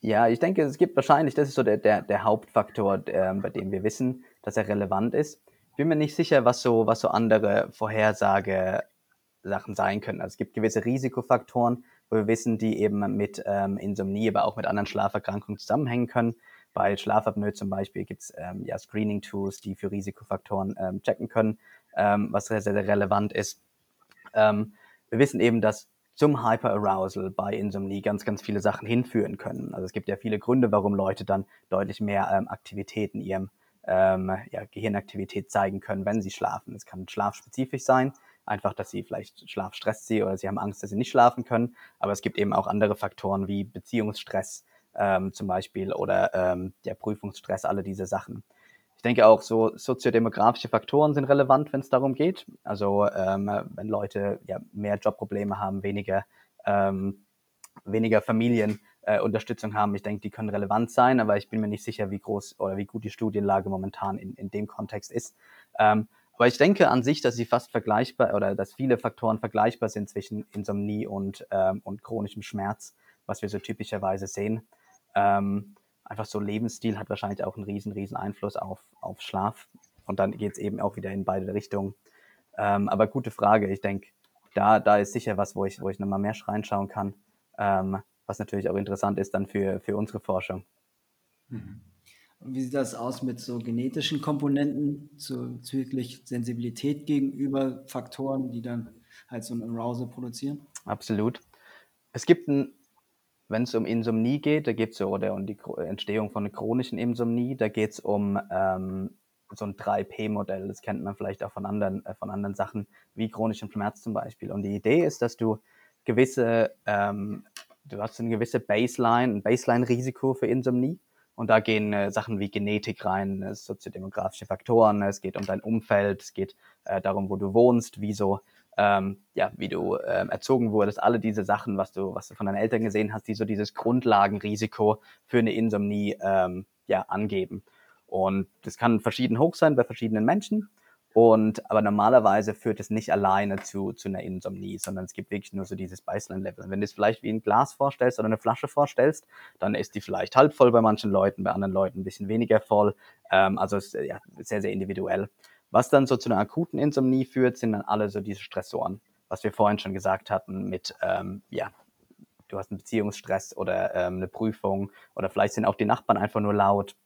ja, ich denke, es gibt wahrscheinlich, das ist so der, der, der Hauptfaktor, der, bei dem wir wissen, dass er relevant ist. Bin mir nicht sicher, was so, was so andere Vorhersage-Sachen sein können. Also es gibt gewisse Risikofaktoren, wo wir wissen, die eben mit ähm, Insomnie, aber auch mit anderen Schlaferkrankungen zusammenhängen können. Bei Schlafapnoe zum Beispiel gibt es ähm, ja, Screening-Tools, die für Risikofaktoren ähm, checken können ähm, was sehr, sehr relevant ist. Ähm, wir wissen eben, dass zum Hyperarousal bei Insomnie ganz, ganz viele Sachen hinführen können. Also es gibt ja viele Gründe, warum Leute dann deutlich mehr ähm, Aktivität in ihrem ähm, ja, Gehirnaktivität zeigen können, wenn sie schlafen. Es kann schlafspezifisch sein, einfach, dass sie vielleicht Schlaf stresst sie oder sie haben Angst, dass sie nicht schlafen können. Aber es gibt eben auch andere Faktoren wie Beziehungsstress, ähm, zum Beispiel oder ähm, der Prüfungsstress, alle diese Sachen. Ich denke auch so soziodemografische Faktoren sind relevant, wenn es darum geht. Also ähm, wenn Leute ja, mehr Jobprobleme haben, weniger, ähm, weniger Familienunterstützung äh, haben, ich denke, die können relevant sein, aber ich bin mir nicht sicher, wie groß oder wie gut die Studienlage momentan in, in dem Kontext ist. Ähm, aber ich denke an sich, dass sie fast vergleichbar oder dass viele Faktoren vergleichbar sind zwischen Insomnie und, ähm, und chronischem Schmerz, was wir so typischerweise sehen. Ähm, einfach so Lebensstil hat wahrscheinlich auch einen riesen, riesen Einfluss auf, auf Schlaf. Und dann geht es eben auch wieder in beide Richtungen. Ähm, aber gute Frage. Ich denke, da, da ist sicher was, wo ich, wo ich nochmal mehr reinschauen kann, ähm, was natürlich auch interessant ist dann für, für unsere Forschung. Mhm. Und wie sieht das aus mit so genetischen Komponenten, zügig Sensibilität gegenüber Faktoren, die dann halt so ein Arousal produzieren? Absolut. Es gibt ein wenn es um Insomnie geht, da geht es so, oder um die Entstehung von chronischen Insomnie, da geht es um ähm, so ein 3P-Modell. Das kennt man vielleicht auch von anderen, äh, von anderen Sachen, wie chronischen Schmerz zum Beispiel. Und die Idee ist, dass du gewisse, ähm, du hast eine gewisse Baseline, ein Baseline-Risiko für Insomnie. Und da gehen äh, Sachen wie Genetik rein, äh, soziodemografische Faktoren, es geht um dein Umfeld, es geht äh, darum, wo du wohnst, wie so ähm, ja, wie du ähm, erzogen wurdest, alle diese Sachen, was du, was du von deinen Eltern gesehen hast, die so dieses Grundlagenrisiko für eine Insomnie ähm, ja, angeben. Und das kann verschieden hoch sein bei verschiedenen Menschen. Und aber normalerweise führt es nicht alleine zu, zu einer Insomnie, sondern es gibt wirklich nur so dieses Baseline-Level. Wenn du es vielleicht wie ein Glas vorstellst oder eine Flasche vorstellst, dann ist die vielleicht halb voll bei manchen Leuten, bei anderen Leuten ein bisschen weniger voll. Ähm, also ist ja, sehr, sehr individuell. Was dann so zu einer akuten Insomnie führt, sind dann alle so diese Stressoren, was wir vorhin schon gesagt hatten mit, ähm, ja, du hast einen Beziehungsstress oder ähm, eine Prüfung oder vielleicht sind auch die Nachbarn einfach nur laut.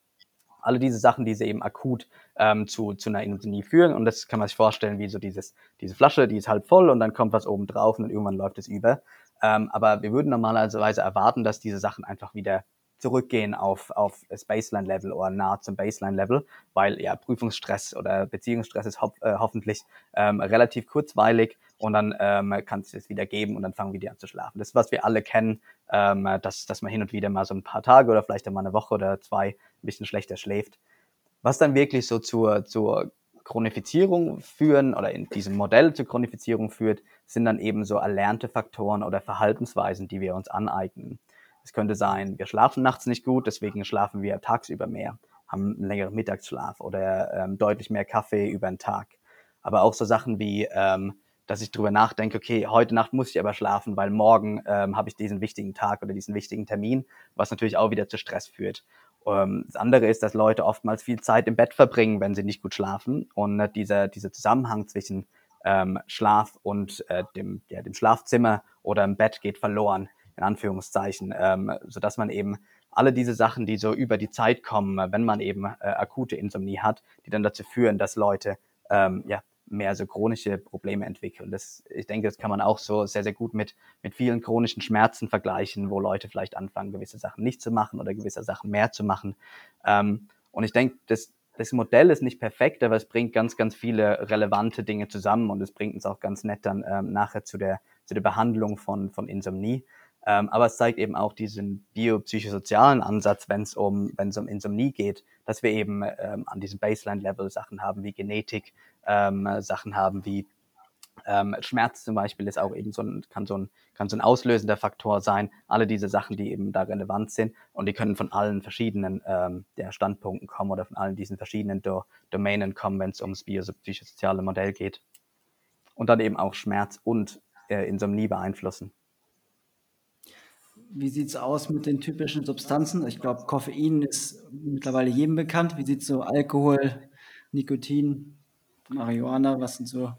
Alle diese Sachen, die sie eben akut ähm, zu, zu einer Insomnie führen. Und das kann man sich vorstellen wie so dieses, diese Flasche, die ist halb voll und dann kommt was oben drauf und irgendwann läuft es über. Ähm, aber wir würden normalerweise erwarten, dass diese Sachen einfach wieder zurückgehen auf, auf das Baseline-Level oder nah zum Baseline-Level, weil ja Prüfungsstress oder Beziehungsstress ist ho äh, hoffentlich ähm, relativ kurzweilig und dann ähm, kann es es wieder geben und dann fangen wir wieder an zu schlafen. Das ist, was wir alle kennen, ähm, dass, dass man hin und wieder mal so ein paar Tage oder vielleicht einmal eine Woche oder zwei ein bisschen schlechter schläft. Was dann wirklich so zur, zur Chronifizierung führen oder in diesem Modell zur Chronifizierung führt, sind dann eben so erlernte Faktoren oder Verhaltensweisen, die wir uns aneignen. Es könnte sein, wir schlafen nachts nicht gut, deswegen schlafen wir tagsüber mehr, haben einen längeren Mittagsschlaf oder ähm, deutlich mehr Kaffee über den Tag. Aber auch so Sachen wie, ähm, dass ich drüber nachdenke, okay, heute Nacht muss ich aber schlafen, weil morgen ähm, habe ich diesen wichtigen Tag oder diesen wichtigen Termin, was natürlich auch wieder zu Stress führt. Ähm, das andere ist, dass Leute oftmals viel Zeit im Bett verbringen, wenn sie nicht gut schlafen. Und äh, dieser, dieser Zusammenhang zwischen ähm, Schlaf und äh, dem, ja, dem Schlafzimmer oder im Bett geht verloren in Anführungszeichen, ähm, sodass man eben alle diese Sachen, die so über die Zeit kommen, wenn man eben äh, akute Insomnie hat, die dann dazu führen, dass Leute ähm, ja, mehr so chronische Probleme entwickeln. Das, ich denke, das kann man auch so sehr, sehr gut mit, mit vielen chronischen Schmerzen vergleichen, wo Leute vielleicht anfangen, gewisse Sachen nicht zu machen oder gewisse Sachen mehr zu machen. Ähm, und ich denke, das, das Modell ist nicht perfekt, aber es bringt ganz, ganz viele relevante Dinge zusammen und es bringt uns auch ganz nett dann ähm, nachher zu der, zu der Behandlung von, von Insomnie. Ähm, aber es zeigt eben auch diesen biopsychosozialen Ansatz, wenn es um, um Insomnie geht, dass wir eben ähm, an diesem Baseline-Level Sachen haben wie Genetik, ähm, Sachen haben wie ähm, Schmerz zum Beispiel ist auch eben so ein, kann so ein, kann so ein auslösender Faktor sein. Alle diese Sachen, die eben da relevant sind und die können von allen verschiedenen ähm, der Standpunkten kommen oder von allen diesen verschiedenen Do Domänen kommen, wenn es ums biopsychosoziale Modell geht. Und dann eben auch Schmerz und äh, Insomnie beeinflussen. Wie sieht es aus mit den typischen Substanzen? Ich glaube, Koffein ist mittlerweile jedem bekannt. Wie sieht so Alkohol, Nikotin, Marihuana, was sind so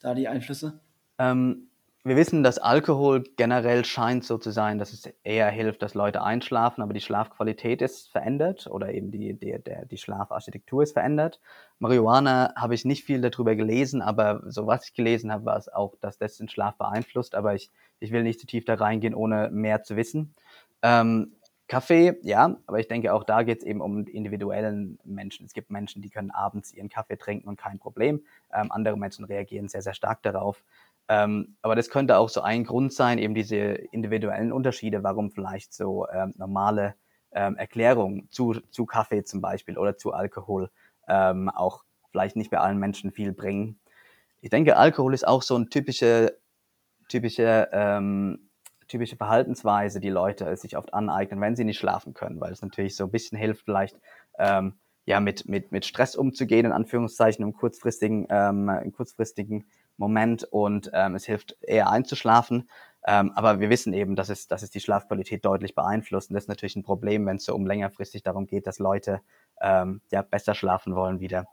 da die Einflüsse? Ähm, wir wissen, dass Alkohol generell scheint so zu sein, dass es eher hilft, dass Leute einschlafen, aber die Schlafqualität ist verändert oder eben die, die, der, die Schlafarchitektur ist verändert. Marihuana habe ich nicht viel darüber gelesen, aber so was ich gelesen habe, war es auch, dass das den Schlaf beeinflusst, aber ich, ich will nicht zu tief da reingehen, ohne mehr zu wissen. Ähm, Kaffee, ja, aber ich denke, auch da geht es eben um individuellen Menschen. Es gibt Menschen, die können abends ihren Kaffee trinken und kein Problem. Ähm, andere Menschen reagieren sehr, sehr stark darauf. Ähm, aber das könnte auch so ein Grund sein, eben diese individuellen Unterschiede, warum vielleicht so ähm, normale ähm, Erklärung zu, zu Kaffee zum Beispiel oder zu Alkohol ähm, auch vielleicht nicht bei allen Menschen viel bringen. Ich denke, Alkohol ist auch so eine typische, typische, ähm, typische Verhaltensweise, die Leute sich oft aneignen, wenn sie nicht schlafen können, weil es natürlich so ein bisschen hilft, vielleicht ähm, ja, mit, mit, mit Stress umzugehen, in Anführungszeichen, im kurzfristigen, kurzfristigen Moment und ähm, es hilft eher einzuschlafen. Ähm, aber wir wissen eben, dass es, dass es die Schlafqualität deutlich beeinflusst. Und das ist natürlich ein Problem, wenn es so um längerfristig darum geht, dass Leute ähm, ja, besser schlafen wollen wieder.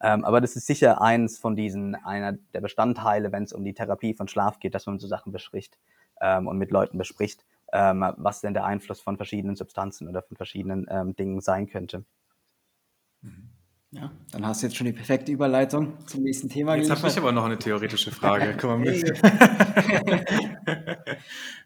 Ähm, aber das ist sicher eins von diesen, einer der Bestandteile, wenn es um die Therapie von Schlaf geht, dass man so Sachen bespricht ähm, und mit Leuten bespricht, ähm, was denn der Einfluss von verschiedenen Substanzen oder von verschiedenen ähm, Dingen sein könnte. Ja, dann hast du jetzt schon die perfekte Überleitung zum nächsten Thema Jetzt habe ich aber noch eine theoretische Frage. Komm mal mit.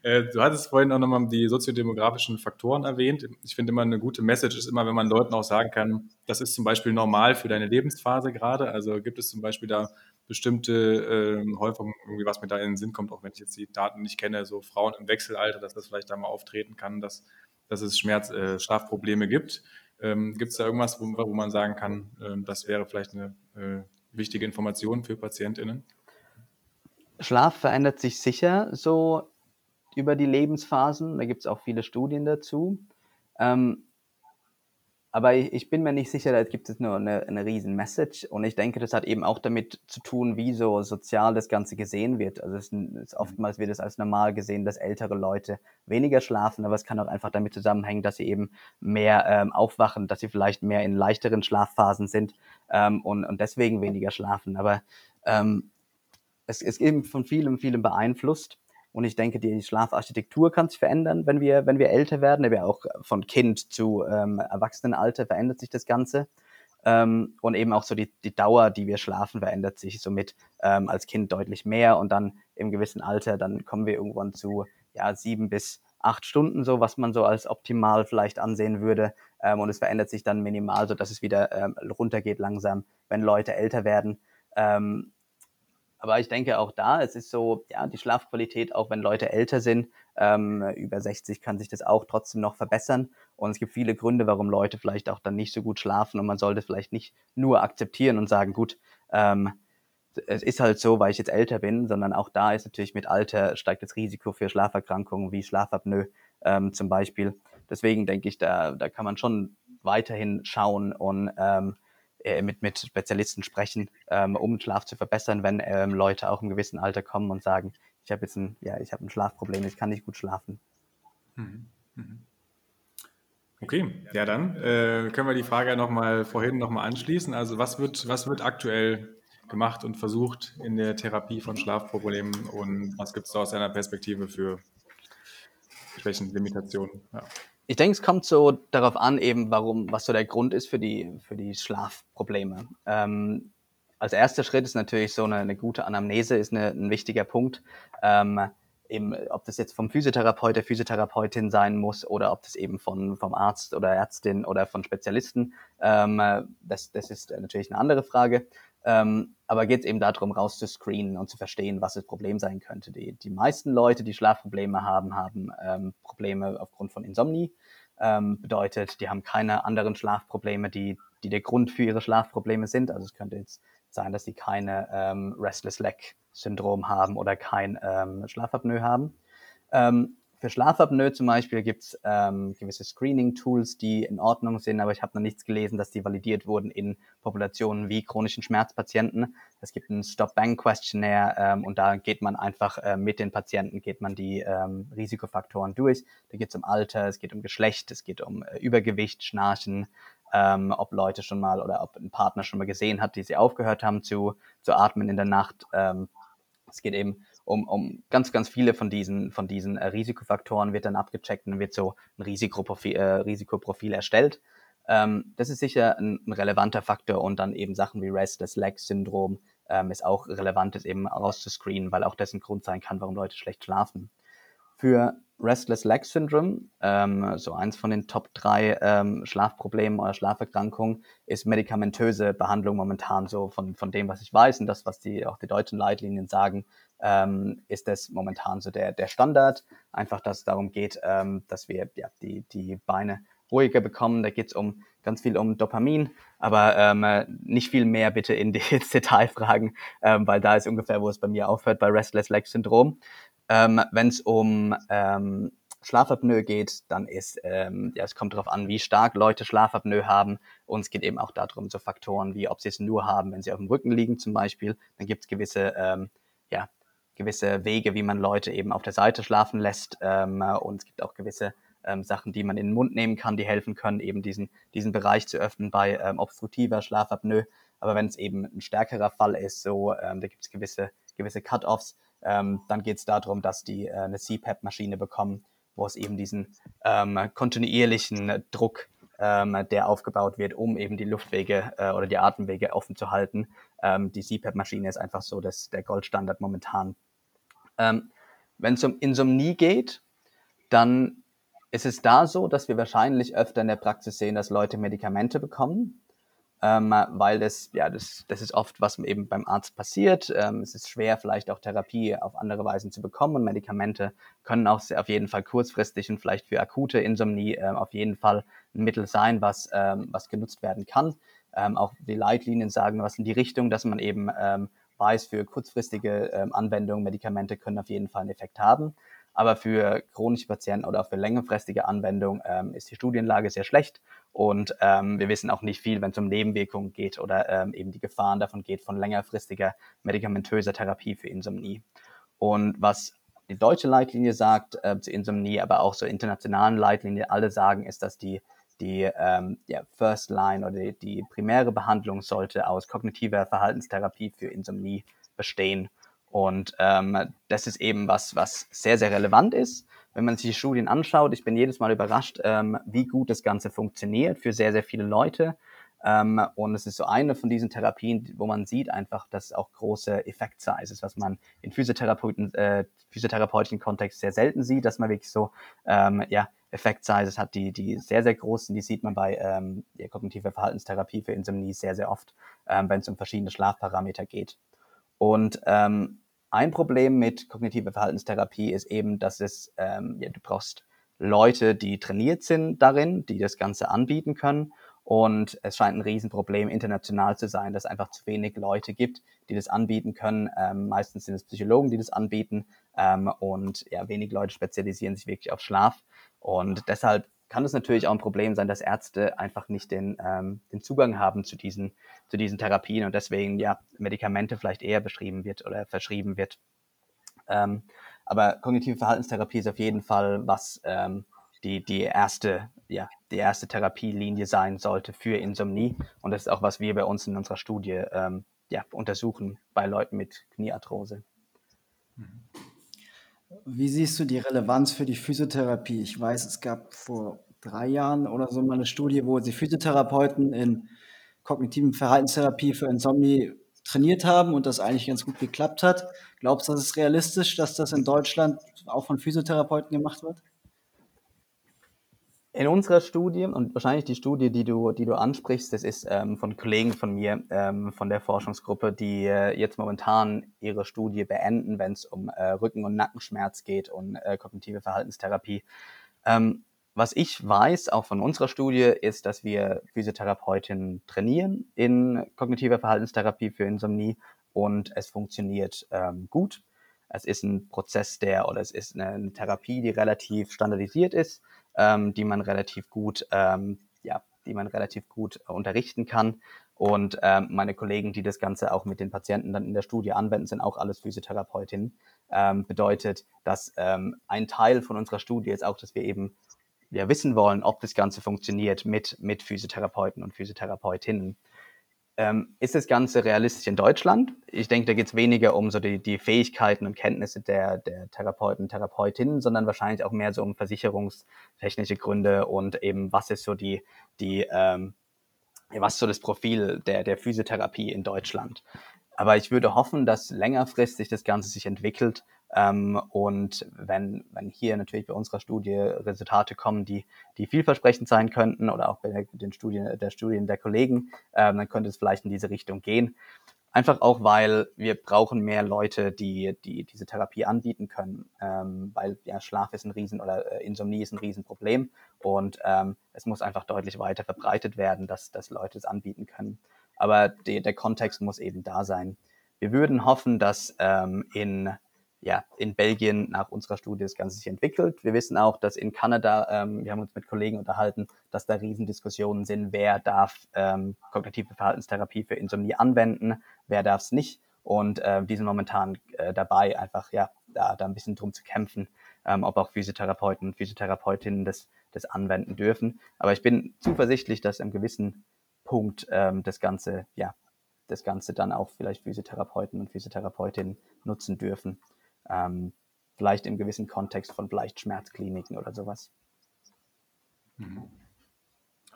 Äh, du hattest vorhin auch nochmal die soziodemografischen Faktoren erwähnt. Ich finde immer eine gute Message ist immer, wenn man Leuten auch sagen kann, das ist zum Beispiel normal für deine Lebensphase gerade. Also gibt es zum Beispiel da bestimmte äh, Häufungen, irgendwie was mir da in den Sinn kommt, auch wenn ich jetzt die Daten nicht kenne, so Frauen im Wechselalter, dass das vielleicht da mal auftreten kann, dass, dass es Schmerz, äh, Schlafprobleme gibt. Ähm, Gibt es da irgendwas, wo, wo, man sagen kann, äh, das wäre vielleicht eine äh, wichtige Information für PatientInnen? Schlaf verändert sich sicher so über die Lebensphasen. Da gibt es auch viele Studien dazu. Ähm, aber ich, ich, bin mir nicht sicher, da gibt es nur eine, eine riesen Message. Und ich denke, das hat eben auch damit zu tun, wie so sozial das Ganze gesehen wird. Also es ist, oftmals wird es als normal gesehen, dass ältere Leute weniger schlafen, aber es kann auch einfach damit zusammenhängen, dass sie eben mehr ähm, aufwachen, dass sie vielleicht mehr in leichteren Schlafphasen sind ähm, und, und deswegen weniger schlafen. Aber ähm, es ist eben von vielem, vielem beeinflusst. Und ich denke, die Schlafarchitektur kann sich verändern, wenn wir, wenn wir älter werden. Aber auch von Kind zu ähm, Erwachsenenalter verändert sich das Ganze. Ähm, und eben auch so die, die Dauer, die wir schlafen, verändert sich somit ähm, als Kind deutlich mehr. Und dann im gewissen Alter, dann kommen wir irgendwann zu ja, sieben bis acht Stunden, so was man so als optimal vielleicht ansehen würde. Ähm, und es verändert sich dann minimal, so dass es wieder ähm, runtergeht langsam, wenn Leute älter werden. Ähm, aber ich denke auch da, es ist so, ja, die Schlafqualität, auch wenn Leute älter sind, ähm, über 60 kann sich das auch trotzdem noch verbessern. Und es gibt viele Gründe, warum Leute vielleicht auch dann nicht so gut schlafen. Und man sollte vielleicht nicht nur akzeptieren und sagen, gut, ähm, es ist halt so, weil ich jetzt älter bin, sondern auch da ist natürlich mit Alter steigt das Risiko für Schlaferkrankungen wie Schlafapnoe ähm, zum Beispiel. Deswegen denke ich, da, da kann man schon weiterhin schauen und ähm, äh, mit, mit Spezialisten sprechen, ähm, um Schlaf zu verbessern, wenn ähm, Leute auch im gewissen Alter kommen und sagen, ich habe jetzt ein, ja, ich habe ein Schlafproblem, ich kann nicht gut schlafen. Mhm. Mhm. Okay, ja dann äh, können wir die Frage nochmal vorhin nochmal anschließen. Also was wird, was wird aktuell gemacht und versucht in der Therapie von Schlafproblemen und was gibt es da aus deiner Perspektive für Schwächen, Limitationen? Ja. Ich denke, es kommt so darauf an, eben warum, was so der Grund ist für die, für die Schlafprobleme. Ähm, als erster Schritt ist natürlich so eine, eine gute Anamnese ist eine, ein wichtiger Punkt. Ähm, eben, ob das jetzt vom Physiotherapeut, der Physiotherapeutin sein muss oder ob das eben von, vom Arzt oder Ärztin oder von Spezialisten, ähm, das, das ist natürlich eine andere Frage. Ähm, aber geht es eben darum, rauszuscreenen und zu verstehen, was das Problem sein könnte. Die, die meisten Leute, die Schlafprobleme haben, haben ähm, Probleme aufgrund von Insomnie. Ähm, bedeutet, die haben keine anderen Schlafprobleme, die, die der Grund für ihre Schlafprobleme sind. Also es könnte jetzt sein, dass sie keine ähm, Restless Leg Syndrom haben oder kein ähm, Schlafapnoe haben. Ähm, für Schlafapnoe zum Beispiel gibt es ähm, gewisse Screening-Tools, die in Ordnung sind, aber ich habe noch nichts gelesen, dass die validiert wurden in Populationen wie chronischen Schmerzpatienten. Es gibt ein Stop-Bang-Questionnaire ähm, und da geht man einfach äh, mit den Patienten, geht man die ähm, Risikofaktoren durch. Da geht es um Alter, es geht um Geschlecht, es geht um äh, Übergewicht, Schnarchen, ähm, ob Leute schon mal oder ob ein Partner schon mal gesehen hat, die sie aufgehört haben zu, zu atmen in der Nacht. Ähm, es geht eben um, um ganz, ganz viele von diesen, von diesen äh, Risikofaktoren wird dann abgecheckt und wird so ein Risikoprofil, äh, Risikoprofil erstellt. Ähm, das ist sicher ein, ein, relevanter Faktor und dann eben Sachen wie Restless Leg Syndrom ähm, ist auch relevant, das eben rauszuscreenen, weil auch das ein Grund sein kann, warum Leute schlecht schlafen. Für Restless Leg Syndrome, ähm, so eins von den Top drei ähm, Schlafproblemen oder Schlaferkrankungen, ist medikamentöse Behandlung momentan so von, von dem, was ich weiß und das, was die, auch die deutschen Leitlinien sagen, ähm, ist das momentan so der, der Standard. Einfach, dass es darum geht, ähm, dass wir ja, die, die Beine ruhiger bekommen. Da geht es um ganz viel um Dopamin, aber ähm, nicht viel mehr bitte in die Detailfragen, ähm, weil da ist ungefähr, wo es bei mir aufhört, bei Restless Leg Syndrom. Ähm, Wenn es um ähm, Schlafapnoe geht, dann ist, ähm, ja, es kommt darauf an, wie stark Leute Schlafapnoe haben. Und es geht eben auch darum, so Faktoren wie, ob sie es nur haben, wenn sie auf dem Rücken liegen zum Beispiel. Dann gibt es gewisse, ähm, ja, gewisse Wege, wie man Leute eben auf der Seite schlafen lässt. Ähm, und es gibt auch gewisse ähm, Sachen, die man in den Mund nehmen kann, die helfen können, eben diesen, diesen Bereich zu öffnen bei ähm, obstruktiver Schlafapnoe. Aber wenn es eben ein stärkerer Fall ist, so, ähm, da gibt es gewisse, gewisse Cut-Offs, ähm, dann geht es darum, dass die äh, eine CPAP-Maschine bekommen, wo es eben diesen ähm, kontinuierlichen Druck, ähm, der aufgebaut wird, um eben die Luftwege äh, oder die Atemwege offen zu halten. Ähm, die CPAP-Maschine ist einfach so das, der Goldstandard momentan. Ähm, Wenn es um Insomnie geht, dann ist es da so, dass wir wahrscheinlich öfter in der Praxis sehen, dass Leute Medikamente bekommen ähm, weil das, ja, das, das ist oft, was eben beim Arzt passiert. Ähm, es ist schwer, vielleicht auch Therapie auf andere Weisen zu bekommen und Medikamente können auch sehr, auf jeden Fall kurzfristig und vielleicht für akute Insomnie ähm, auf jeden Fall ein Mittel sein, was, ähm, was genutzt werden kann. Ähm, auch die Leitlinien sagen was in die Richtung, dass man eben ähm, weiß, für kurzfristige Anwendungen Medikamente können auf jeden Fall einen Effekt haben. Aber für chronische Patienten oder auch für längerfristige Anwendung ähm, ist die Studienlage sehr schlecht und ähm, wir wissen auch nicht viel, wenn es um Nebenwirkungen geht oder ähm, eben die Gefahren davon geht von längerfristiger medikamentöser Therapie für Insomnie. Und was die deutsche Leitlinie sagt äh, zu Insomnie, aber auch so internationalen Leitlinien, alle sagen, ist, dass die, die ähm, ja, First Line oder die, die primäre Behandlung sollte aus kognitiver Verhaltenstherapie für Insomnie bestehen. Und ähm, das ist eben was, was sehr, sehr relevant ist wenn man sich die Studien anschaut, ich bin jedes Mal überrascht, ähm, wie gut das Ganze funktioniert für sehr, sehr viele Leute. Ähm, und es ist so eine von diesen Therapien, wo man sieht einfach, dass es auch große Effekt-Sizes, was man in Physiotherapeuten, äh, physiotherapeutischen Kontext sehr selten sieht, dass man wirklich so ähm, ja, Effekt-Sizes hat, die, die sehr, sehr groß sind. Die sieht man bei ähm, der kognitiven Verhaltenstherapie für Insomnie sehr, sehr oft, ähm, wenn es um verschiedene Schlafparameter geht. Und ähm, ein Problem mit kognitiver Verhaltenstherapie ist eben, dass es, ähm, ja, du brauchst Leute, die trainiert sind darin, die das Ganze anbieten können. Und es scheint ein Riesenproblem international zu sein, dass es einfach zu wenig Leute gibt, die das anbieten können. Ähm, meistens sind es Psychologen, die das anbieten. Ähm, und ja, wenig Leute spezialisieren sich wirklich auf Schlaf. Und deshalb kann es natürlich auch ein Problem sein, dass Ärzte einfach nicht den, ähm, den Zugang haben zu diesen, zu diesen Therapien und deswegen ja Medikamente vielleicht eher beschrieben wird oder verschrieben wird. Ähm, aber kognitive Verhaltenstherapie ist auf jeden Fall, was ähm, die, die erste, ja, die erste Therapielinie sein sollte für Insomnie. Und das ist auch, was wir bei uns in unserer Studie ähm, ja, untersuchen bei Leuten mit Kniearthrose. Mhm. Wie siehst du die Relevanz für die Physiotherapie? Ich weiß, es gab vor drei Jahren oder so mal eine Studie, wo sie Physiotherapeuten in kognitiven Verhaltenstherapie für Insomnie trainiert haben und das eigentlich ganz gut geklappt hat. Glaubst du, das ist realistisch, dass das in Deutschland auch von Physiotherapeuten gemacht wird? In unserer Studie und wahrscheinlich die Studie, die du, die du ansprichst, das ist ähm, von Kollegen von mir, ähm, von der Forschungsgruppe, die äh, jetzt momentan ihre Studie beenden, wenn es um äh, Rücken- und Nackenschmerz geht und äh, kognitive Verhaltenstherapie. Ähm, was ich weiß, auch von unserer Studie, ist, dass wir Physiotherapeutinnen trainieren in kognitiver Verhaltenstherapie für Insomnie und es funktioniert ähm, gut. Es ist ein Prozess, der oder es ist eine, eine Therapie, die relativ standardisiert ist ähm, die man relativ gut, ähm, ja, die man relativ gut unterrichten kann. Und ähm, meine Kollegen, die das Ganze auch mit den Patienten dann in der Studie anwenden, sind auch alles Physiotherapeutinnen. Ähm, bedeutet, dass ähm, ein Teil von unserer Studie ist auch, dass wir eben ja, wissen wollen, ob das Ganze funktioniert mit, mit Physiotherapeuten und Physiotherapeutinnen. Ähm, ist das Ganze realistisch in Deutschland? Ich denke, da geht es weniger um so die, die Fähigkeiten und Kenntnisse der, der Therapeuten und Therapeutinnen, sondern wahrscheinlich auch mehr so um versicherungstechnische Gründe und eben, was ist so die, die ähm, was ist so das Profil der, der Physiotherapie in Deutschland. Aber ich würde hoffen, dass längerfristig das Ganze sich entwickelt Ähm, und wenn, wenn hier natürlich bei unserer Studie Resultate kommen, die, die vielversprechend sein könnten oder auch bei den Studien, der Studien der Kollegen, ähm, dann könnte es vielleicht in diese Richtung gehen. Einfach auch, weil wir brauchen mehr Leute, die, die diese Therapie anbieten können, ähm, weil ja, Schlaf ist ein Riesen oder äh, Insomnie ist ein Riesenproblem und ähm, es muss einfach deutlich weiter verbreitet werden, dass, dass Leute es anbieten können. Aber die, der Kontext muss eben da sein. Wir würden hoffen, dass ähm, in ja, in Belgien nach unserer Studie das Ganze sich entwickelt. Wir wissen auch, dass in Kanada, ähm, wir haben uns mit Kollegen unterhalten, dass da Riesendiskussionen sind, wer darf ähm, kognitive Verhaltenstherapie für Insomnie anwenden, wer darf es nicht. Und äh, die sind momentan äh, dabei, einfach ja, da, da ein bisschen drum zu kämpfen, ähm, ob auch Physiotherapeuten und Physiotherapeutinnen das, das anwenden dürfen. Aber ich bin zuversichtlich, dass im gewissen Punkt ähm, das Ganze, ja, das Ganze dann auch vielleicht Physiotherapeuten und Physiotherapeutinnen nutzen dürfen ähm, vielleicht im gewissen Kontext von vielleicht Schmerzkliniken oder sowas. Mhm.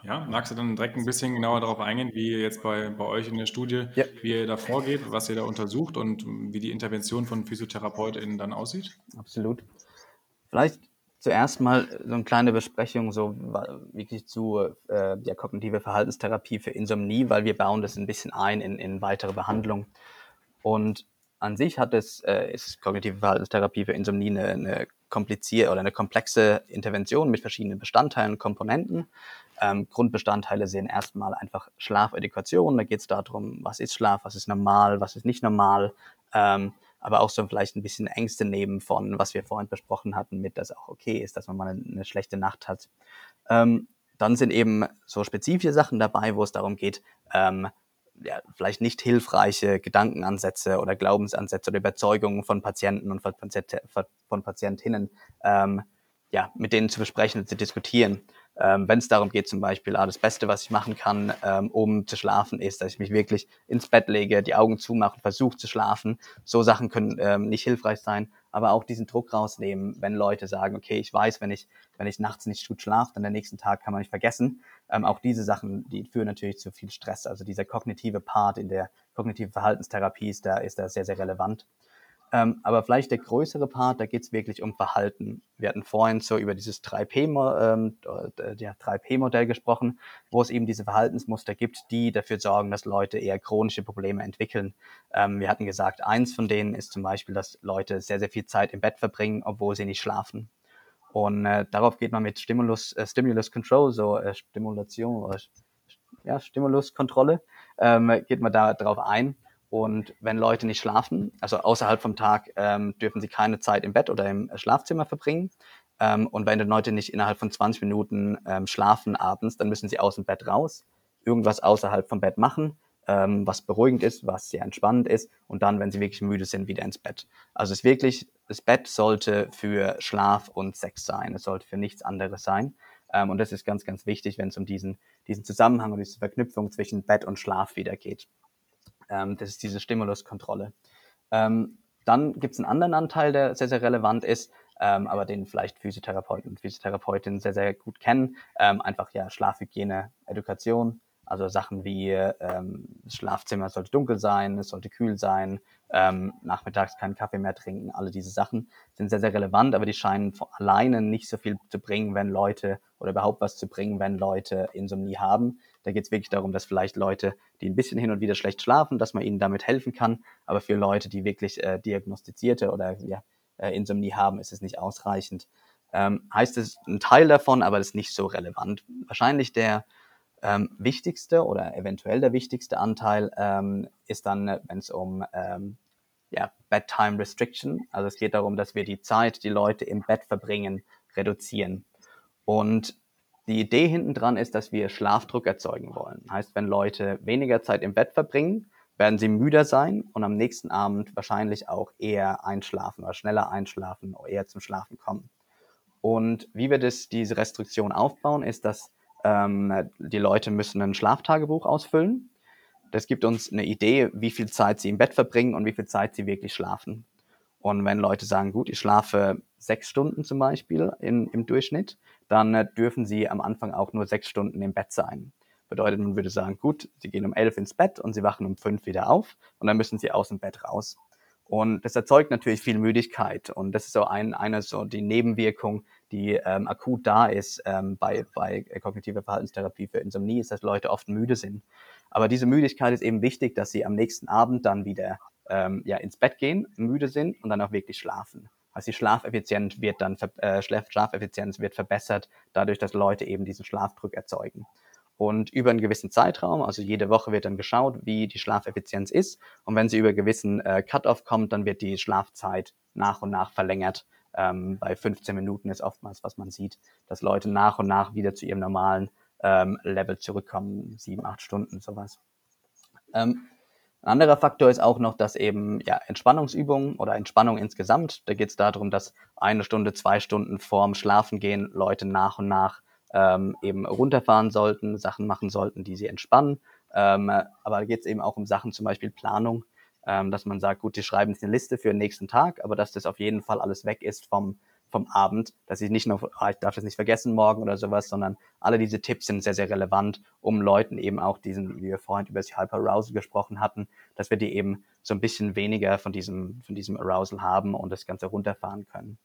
Ja, magst du dann direkt ein bisschen genauer darauf eingehen, wie jetzt bei, bei euch in der Studie, ja. wie ihr da vorgeht, was ihr da untersucht und wie die Intervention von PhysiotherapeutInnen dann aussieht? Absolut. Vielleicht zuerst mal so eine kleine Besprechung so wirklich zu äh, der kognitive Verhaltenstherapie für Insomnie, weil wir bauen das ein bisschen ein in, in weitere Behandlung. Und an sich hat es, äh, ist kognitive Verhaltenstherapie für Insomnie eine, eine komplizierte oder eine komplexe Intervention mit verschiedenen Bestandteilen und Komponenten. Ähm, Grundbestandteile sind erstmal einfach Schlafedukation. Da geht es darum, was ist Schlaf, was ist normal, was ist nicht normal. Ähm, aber auch so vielleicht ein bisschen Ängste nehmen von, was wir vorhin besprochen hatten, mit, dass auch okay ist, dass man mal eine, eine schlechte Nacht hat. Ähm, dann sind eben so spezifische Sachen dabei, wo es darum geht, ähm, ja, vielleicht nicht hilfreiche Gedankenansätze oder Glaubensansätze oder Überzeugungen von Patienten und von, von Patientinnen ähm, ja, mit denen zu besprechen und zu diskutieren. Ähm, Wenn es darum geht, zum Beispiel, ah, das Beste, was ich machen kann, ähm, um zu schlafen, ist, dass ich mich wirklich ins Bett lege, die Augen zumache und versuche zu schlafen. So Sachen können ähm, nicht hilfreich sein, aber auch diesen Druck rausnehmen, wenn Leute sagen, okay, ich weiß, wenn ich, wenn ich nachts nicht gut schlafe, dann der nächsten Tag kann man nicht vergessen. Ähm, auch diese Sachen, die führen natürlich zu viel Stress. Also dieser kognitive Part in der kognitiven Verhaltenstherapie ist da, ist da sehr, sehr relevant. Ähm, aber vielleicht der größere Part, da geht es wirklich um Verhalten. Wir hatten vorhin so über dieses 3P-Modell ähm, ja, 3P gesprochen, wo es eben diese Verhaltensmuster gibt, die dafür sorgen, dass Leute eher chronische Probleme entwickeln. Ähm, wir hatten gesagt, eins von denen ist zum Beispiel, dass Leute sehr, sehr viel Zeit im Bett verbringen, obwohl sie nicht schlafen. Und äh, darauf geht man mit Stimulus, äh, Stimulus Control, so äh, Stimulation oder ja, Stimuluskontrolle, ähm, geht man da drauf ein. Und wenn Leute nicht schlafen, also außerhalb vom Tag, ähm, dürfen sie keine Zeit im Bett oder im Schlafzimmer verbringen. Ähm, und wenn die Leute nicht innerhalb von 20 Minuten ähm, schlafen abends, dann müssen sie aus dem Bett raus, irgendwas außerhalb vom Bett machen, ähm, was beruhigend ist, was sehr entspannend ist und dann, wenn sie wirklich müde sind, wieder ins Bett. Also es ist wirklich, das Bett sollte für Schlaf und Sex sein, es sollte für nichts anderes sein. Ähm, und das ist ganz, ganz wichtig, wenn es um diesen, diesen Zusammenhang und diese Verknüpfung zwischen Bett und Schlaf wieder geht. Ähm, das ist diese Stimuluskontrolle. Ähm, dann gibt es einen anderen Anteil, der sehr, sehr relevant ist, ähm, aber den vielleicht Physiotherapeuten und Physiotherapeutinnen sehr, sehr gut kennen. Ähm, einfach ja Schlafhygiene, Education, also Sachen wie ähm, das Schlafzimmer sollte dunkel sein, es sollte kühl sein, ähm, nachmittags keinen Kaffee mehr trinken. Alle diese Sachen sind sehr, sehr relevant, aber die scheinen alleine nicht so viel zu bringen, wenn Leute oder überhaupt was zu bringen, wenn Leute Insomnie haben. Da geht es wirklich darum, dass vielleicht Leute, die ein bisschen hin und wieder schlecht schlafen, dass man ihnen damit helfen kann. Aber für Leute, die wirklich äh, diagnostizierte oder ja, äh, Insomnie haben, ist es nicht ausreichend. Ähm, heißt es ein Teil davon, aber das ist nicht so relevant. Wahrscheinlich der ähm, wichtigste oder eventuell der wichtigste Anteil ähm, ist dann, wenn es um ähm, ja, Bedtime Restriction, also es geht darum, dass wir die Zeit, die Leute im Bett verbringen, reduzieren. Und die Idee hinten dran ist, dass wir Schlafdruck erzeugen wollen. Heißt, wenn Leute weniger Zeit im Bett verbringen, werden sie müder sein und am nächsten Abend wahrscheinlich auch eher einschlafen oder schneller einschlafen oder eher zum Schlafen kommen. Und wie wir das, diese Restriktion aufbauen, ist, dass ähm, die Leute müssen ein Schlaftagebuch ausfüllen. Das gibt uns eine Idee, wie viel Zeit sie im Bett verbringen und wie viel Zeit sie wirklich schlafen. Und wenn Leute sagen, gut, ich schlafe sechs Stunden zum Beispiel in, im Durchschnitt, dann äh, dürfen sie am Anfang auch nur sechs Stunden im Bett sein. Bedeutet, man würde sagen, gut, sie gehen um elf ins Bett und sie wachen um fünf wieder auf und dann müssen sie aus dem Bett raus. Und das erzeugt natürlich viel Müdigkeit. Und das ist so ein, eine so die Nebenwirkung, die ähm, akut da ist ähm, bei, bei kognitiver Verhaltenstherapie für Insomnie, ist, dass Leute oft müde sind. Aber diese Müdigkeit ist eben wichtig, dass sie am nächsten Abend dann wieder ähm, ja, ins Bett gehen, müde sind und dann auch wirklich schlafen. Also die Schlafeffizienz wird dann äh, Schlafeffizienz wird verbessert, dadurch, dass Leute eben diesen Schlafdruck erzeugen. Und über einen gewissen Zeitraum, also jede Woche wird dann geschaut, wie die Schlafeffizienz ist. Und wenn sie über einen gewissen äh, Cut-off kommt, dann wird die Schlafzeit nach und nach verlängert. Ähm, bei 15 Minuten ist oftmals, was man sieht, dass Leute nach und nach wieder zu ihrem normalen ähm, Level zurückkommen, sieben, acht Stunden, sowas. Ähm, ein anderer Faktor ist auch noch, dass eben ja, Entspannungsübungen oder Entspannung insgesamt, da geht es darum, dass eine Stunde, zwei Stunden vorm Schlafengehen Leute nach und nach ähm, eben runterfahren sollten, Sachen machen sollten, die sie entspannen. Ähm, aber da geht es eben auch um Sachen, zum Beispiel Planung, ähm, dass man sagt, gut, die schreiben jetzt eine Liste für den nächsten Tag, aber dass das auf jeden Fall alles weg ist vom, vom Abend, dass ich nicht nur, ah, ich darf das nicht vergessen morgen oder sowas, sondern alle diese Tipps sind sehr, sehr relevant, um Leuten eben auch diesen, wie wir vorhin über das Hyper-Arousal gesprochen hatten, dass wir die eben so ein bisschen weniger von diesem, von diesem Arousal haben und das Ganze runterfahren können.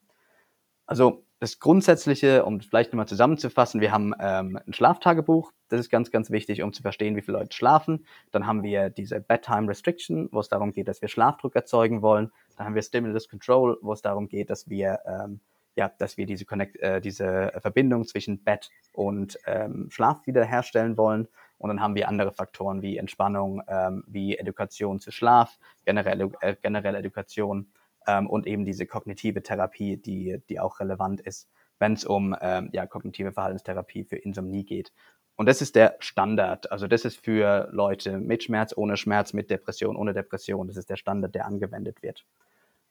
Also das Grundsätzliche, um vielleicht nochmal zusammenzufassen, wir haben ähm, ein Schlaftagebuch, das ist ganz, ganz wichtig, um zu verstehen, wie viele Leute schlafen. Dann haben wir diese Bedtime Restriction, wo es darum geht, dass wir Schlafdruck erzeugen wollen. Dann haben wir Stimulus Control, wo es darum geht, dass wir, ähm, ja, dass wir diese, Connect, äh, diese Verbindung zwischen Bett und ähm, Schlaf wiederherstellen wollen. Und dann haben wir andere Faktoren wie Entspannung, ähm, wie Education zu Schlaf, generelle, äh, generelle Education ähm, und eben diese kognitive Therapie, die, die auch relevant ist, wenn es um ähm, ja, kognitive Verhaltenstherapie für Insomnie geht. Und das ist der Standard. Also das ist für Leute mit Schmerz, ohne Schmerz, mit Depression, ohne Depression. Das ist der Standard, der angewendet wird.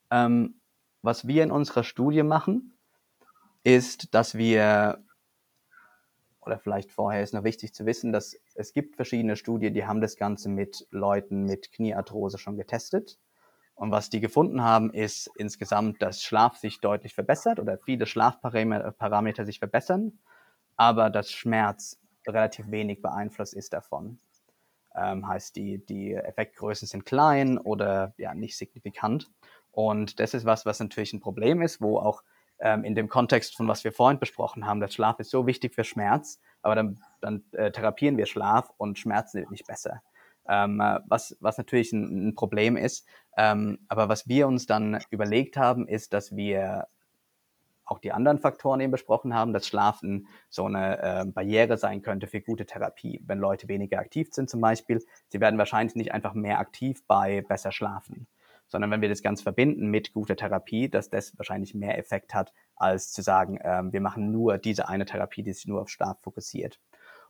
Ähm, was wir in unserer Studie machen, ist, dass wir, oder vielleicht vorher ist noch wichtig zu wissen, dass es gibt verschiedene Studien, die haben das Ganze mit Leuten mit Kniearthrose schon getestet. Und was die gefunden haben, ist insgesamt, dass Schlaf sich deutlich verbessert oder viele Schlafparameter sich verbessern, aber dass Schmerz relativ wenig beeinflusst ist davon. Ähm, heißt, die, die Effektgrößen sind klein oder ja, nicht signifikant. Und das ist was, was natürlich ein Problem ist, wo auch ähm, in dem Kontext von was wir vorhin besprochen haben, dass Schlaf ist so wichtig für Schmerz, aber dann, dann äh, therapieren wir Schlaf und Schmerz wird nicht besser ähm, was, was natürlich ein, ein Problem ist. Ähm, aber was wir uns dann überlegt haben, ist, dass wir auch die anderen Faktoren eben besprochen haben, dass Schlafen so eine äh, Barriere sein könnte für gute Therapie. Wenn Leute weniger aktiv sind zum Beispiel, sie werden wahrscheinlich nicht einfach mehr aktiv bei besser schlafen, sondern wenn wir das Ganze verbinden mit guter Therapie, dass das wahrscheinlich mehr Effekt hat, als zu sagen, ähm, wir machen nur diese eine Therapie, die sich nur auf Schlaf fokussiert.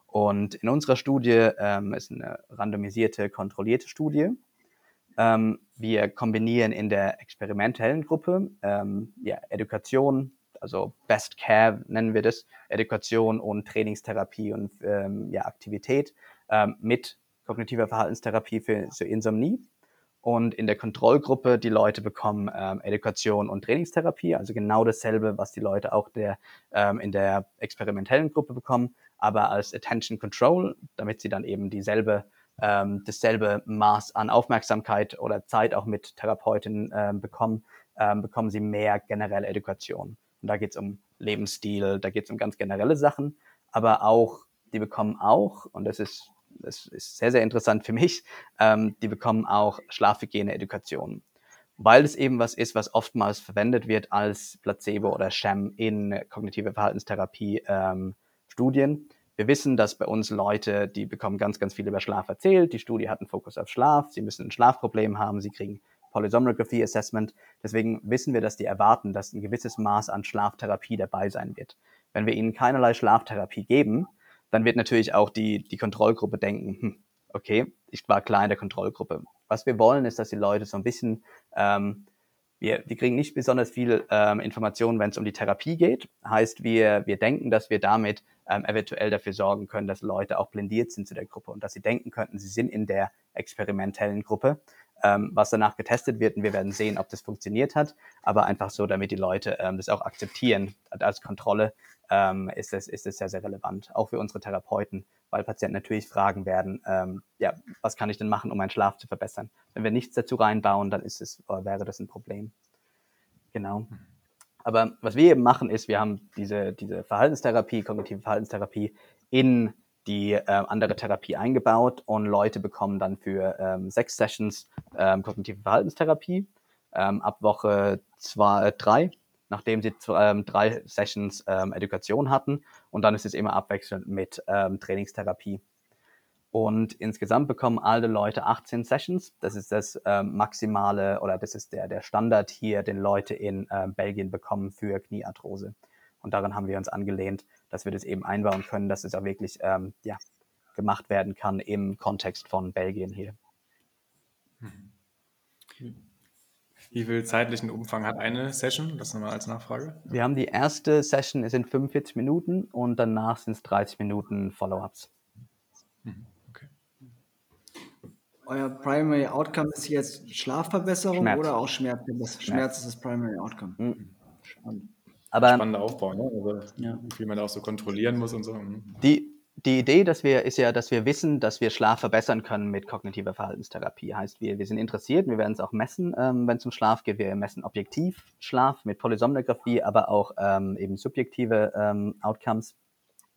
Und in unserer Studie ähm, ist eine randomisierte, kontrollierte Studie. Ähm, wir kombinieren in der experimentellen Gruppe ähm, ja, Education, also Best Care nennen wir das, Education und Trainingstherapie und ähm, ja, Aktivität ähm, mit kognitiver Verhaltenstherapie für, für Insomnie. Und in der Kontrollgruppe, die Leute bekommen ähm, Education und Trainingstherapie, also genau dasselbe, was die Leute auch der, ähm, in der experimentellen Gruppe bekommen, aber als Attention Control, damit sie dann eben dieselbe, ähm, dasselbe Maß an Aufmerksamkeit oder Zeit auch mit Therapeuten ähm, bekommen, ähm, bekommen sie mehr generelle Education. Und da geht es um Lebensstil, da geht es um ganz generelle Sachen, aber auch, die bekommen auch, und das ist, das ist sehr, sehr interessant für mich, ähm, die bekommen auch Schlafhygiene-Education weil es eben was ist, was oftmals verwendet wird als Placebo oder Sham in kognitive Verhaltenstherapie ähm. Wir wissen, dass bei uns Leute, die bekommen ganz, ganz viel über Schlaf erzählt. Die Studie hat einen Fokus auf Schlaf. Sie müssen ein Schlafproblem haben. Sie kriegen Polysomnography Assessment. Deswegen wissen wir, dass die erwarten, dass ein gewisses Maß an Schlaftherapie dabei sein wird. Wenn wir ihnen keinerlei Schlaftherapie geben, dann wird natürlich auch die, die Kontrollgruppe denken, hm, okay, ich war klar in der Kontrollgruppe. Was wir wollen, ist, dass die Leute so ein bisschen ähm, wir, wir kriegen nicht besonders viel ähm, Informationen, wenn es um die Therapie geht. Heißt, wir, wir denken, dass wir damit ähm, eventuell dafür sorgen können, dass Leute auch blindiert sind zu der Gruppe und dass sie denken könnten, sie sind in der experimentellen Gruppe, ähm, was danach getestet wird und wir werden sehen, ob das funktioniert hat, aber einfach so, damit die Leute ähm, das auch akzeptieren als Kontrolle, ähm, ist, es, ist es sehr, sehr relevant, auch für unsere Therapeuten, weil Patienten natürlich fragen werden, ähm, ja, was kann ich denn machen, um meinen Schlaf zu verbessern? Wenn wir nichts dazu reinbauen, dann ist es, wäre das ein Problem. Genau. Aber was wir eben machen, ist, wir haben diese, diese Verhaltenstherapie, kognitive Verhaltenstherapie in die äh, andere Therapie eingebaut und Leute bekommen dann für ähm, sechs Sessions ähm, kognitive Verhaltenstherapie ähm, ab Woche zwei, äh, drei, nachdem sie ähm, drei Sessions ähm, Education hatten und dann ist es immer abwechselnd mit ähm, Trainingstherapie. Und insgesamt bekommen alle Leute 18 Sessions. Das ist das ähm, maximale oder das ist der, der Standard hier, den Leute in äh, Belgien bekommen für Kniearthrose. Und daran haben wir uns angelehnt, dass wir das eben einbauen können, dass es auch wirklich ähm, ja, gemacht werden kann im Kontext von Belgien hier. Wie viel zeitlichen Umfang hat eine Session? Das nochmal als Nachfrage. Wir haben die erste Session, sind 45 Minuten und danach sind es 30 Minuten Follow-ups. Mhm. Okay. Euer Primary Outcome ist jetzt Schlafverbesserung Schmerz. oder auch Schmerzverbesserung? Schmerz ist das Primary Outcome. Mhm. Spannend. Aber, Spannender Aufbau, ne? also, ja. wie man da auch so kontrollieren muss und so. Mhm. Die, die Idee dass wir, ist ja, dass wir wissen, dass wir Schlaf verbessern können mit kognitiver Verhaltenstherapie. Heißt, wir, wir sind interessiert, wir werden es auch messen, ähm, wenn es um Schlaf geht. Wir messen objektiv Schlaf mit Polysomnographie, aber auch ähm, eben subjektive ähm, Outcomes.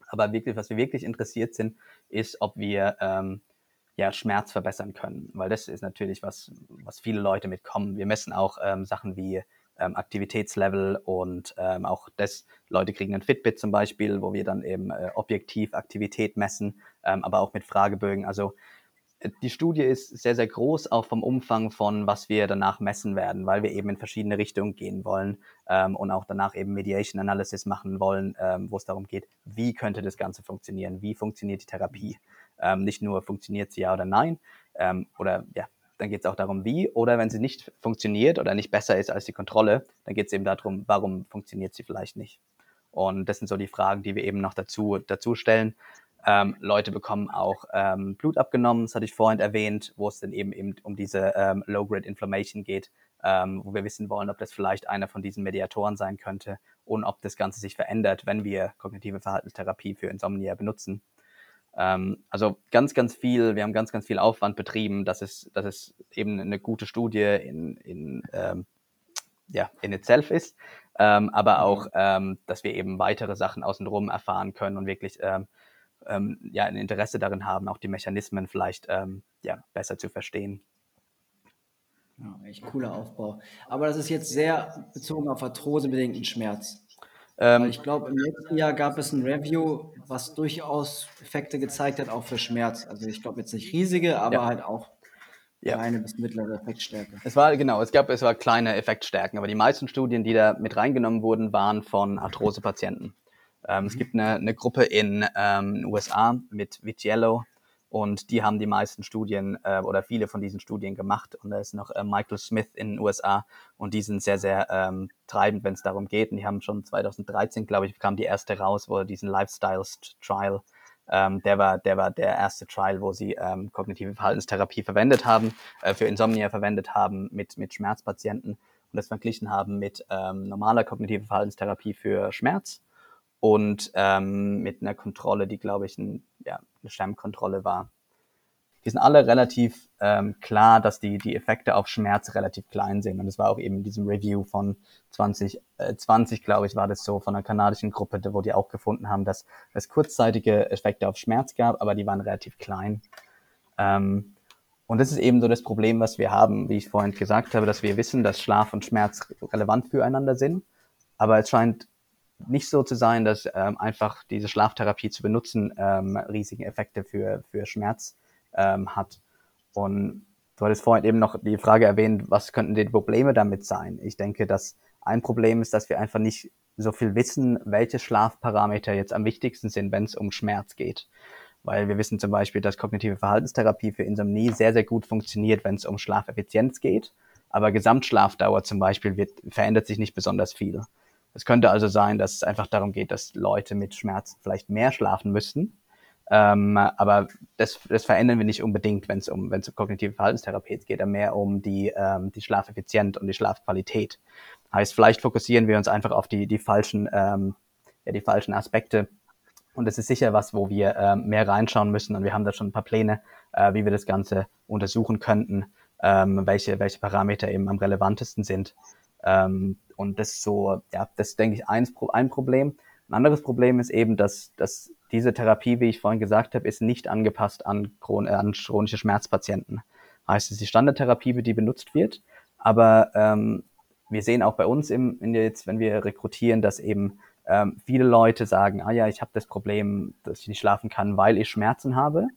Aber wirklich, was wir wirklich interessiert sind, ist, ob wir ähm, ja, Schmerz verbessern können. Weil das ist natürlich was, was viele Leute mitkommen. Wir messen auch ähm, Sachen wie ähm, Aktivitätslevel und ähm, auch das, Leute kriegen ein Fitbit zum Beispiel, wo wir dann eben äh, objektiv Aktivität messen, ähm, aber auch mit Fragebögen. Also äh, die Studie ist sehr, sehr groß, auch vom Umfang von, was wir danach messen werden, weil wir eben in verschiedene Richtungen gehen wollen ähm, und auch danach eben Mediation Analysis machen wollen, ähm, wo es darum geht, wie könnte das Ganze funktionieren, wie funktioniert die Therapie. Ähm, nicht nur funktioniert sie ja oder nein, ähm, oder ja, dann geht es auch darum, wie. Oder wenn sie nicht funktioniert oder nicht besser ist als die Kontrolle, dann geht es eben darum, warum funktioniert sie vielleicht nicht. Und das sind so die Fragen, die wir eben noch dazu, dazu stellen. Ähm, Leute bekommen auch ähm, Blut abgenommen, das hatte ich vorhin erwähnt, wo es dann eben, eben um diese ähm, Low-Grade Inflammation geht, ähm, wo wir wissen wollen, ob das vielleicht einer von diesen Mediatoren sein könnte und ob das Ganze sich verändert, wenn wir kognitive Verhaltenstherapie für Insomnia benutzen. Ähm, also ganz, ganz viel, wir haben ganz, ganz viel Aufwand betrieben, dass es, dass es eben eine gute Studie in, in, ähm, ja, in itself ist, ähm, aber mhm. auch, ähm, dass wir eben weitere Sachen außenrum erfahren können und wirklich ähm, ähm, ja, ein Interesse darin haben, auch die Mechanismen vielleicht ja, besser zu verstehen. Ja, echt cooler Aufbau. Aber das ist jetzt sehr bezogen auf arthrosebedingten Schmerz. Ähm, ich glaube, im letzten Jahr gab es ein Review, was durchaus Effekte gezeigt hat, auch für Schmerz. Also ich glaube jetzt nicht riesige, aber ja. halt auch ja. kleine bis mittlere Effektstärke. Es war genau, es gab es war kleine Effektstärken, aber die meisten Studien, die da mit reingenommen wurden, waren von Arthrosepatienten. Ähm, mhm. Es gibt eine, eine Gruppe in ähm, USA mit Vitiello, und die haben die meisten Studien äh, oder viele von diesen Studien gemacht. Und da ist noch äh, Michael Smith in den USA und die sind sehr, sehr ähm, treibend, wenn es darum geht. Und die haben schon 2013, glaube ich, kam die erste raus, wo diesen Lifestyles Trial, ähm, der war, der war der erste Trial, wo sie ähm, kognitive Verhaltenstherapie verwendet haben, äh, für Insomnia verwendet haben mit, mit Schmerzpatienten und das verglichen haben mit ähm, normaler kognitiver Verhaltenstherapie für Schmerz und ähm, mit einer Kontrolle, die, glaube ich, ein, ja, eine Stammkontrolle war. Die sind alle relativ ähm, klar, dass die, die Effekte auf Schmerz relativ klein sind. Und das war auch eben in diesem Review von 2020, äh, glaube ich, war das so von einer kanadischen Gruppe, wo die auch gefunden haben, dass es kurzzeitige Effekte auf Schmerz gab, aber die waren relativ klein. Ähm, und das ist eben so das Problem, was wir haben, wie ich vorhin gesagt habe, dass wir wissen, dass Schlaf und Schmerz relevant füreinander sind. Aber es scheint nicht so zu sein, dass ähm, einfach diese Schlaftherapie zu benutzen ähm, riesige Effekte für, für Schmerz ähm, hat. Und du hattest vorhin eben noch die Frage erwähnt, was könnten die Probleme damit sein? Ich denke, dass ein Problem ist, dass wir einfach nicht so viel wissen, welche Schlafparameter jetzt am wichtigsten sind, wenn es um Schmerz geht. Weil wir wissen zum Beispiel, dass kognitive Verhaltenstherapie für Insomnie sehr, sehr gut funktioniert, wenn es um Schlafeffizienz geht. Aber Gesamtschlafdauer zum Beispiel wird, verändert sich nicht besonders viel. Es könnte also sein, dass es einfach darum geht, dass Leute mit Schmerzen vielleicht mehr schlafen müssten. Ähm, aber das, das verändern wir nicht unbedingt, wenn es um, wenn es um kognitive Verhaltenstherapie geht, dann mehr um die, ähm, die Schlafeffizienz und die Schlafqualität. Heißt, vielleicht fokussieren wir uns einfach auf die, die falschen ähm, ja, die falschen Aspekte. Und das ist sicher was, wo wir äh, mehr reinschauen müssen. Und wir haben da schon ein paar Pläne, äh, wie wir das Ganze untersuchen könnten, ähm, welche, welche Parameter eben am relevantesten sind. Ähm, und das ist so, ja, das denke ich, eins, ein Problem. Ein anderes Problem ist eben, dass, dass diese Therapie, wie ich vorhin gesagt habe, ist nicht angepasst an, Chron äh, an chronische Schmerzpatienten. Heißt, es ist die Standardtherapie, die benutzt wird. Aber ähm, wir sehen auch bei uns, im, in jetzt, wenn wir rekrutieren, dass eben ähm, viele Leute sagen, ah ja, ich habe das Problem, dass ich nicht schlafen kann, weil ich Schmerzen habe.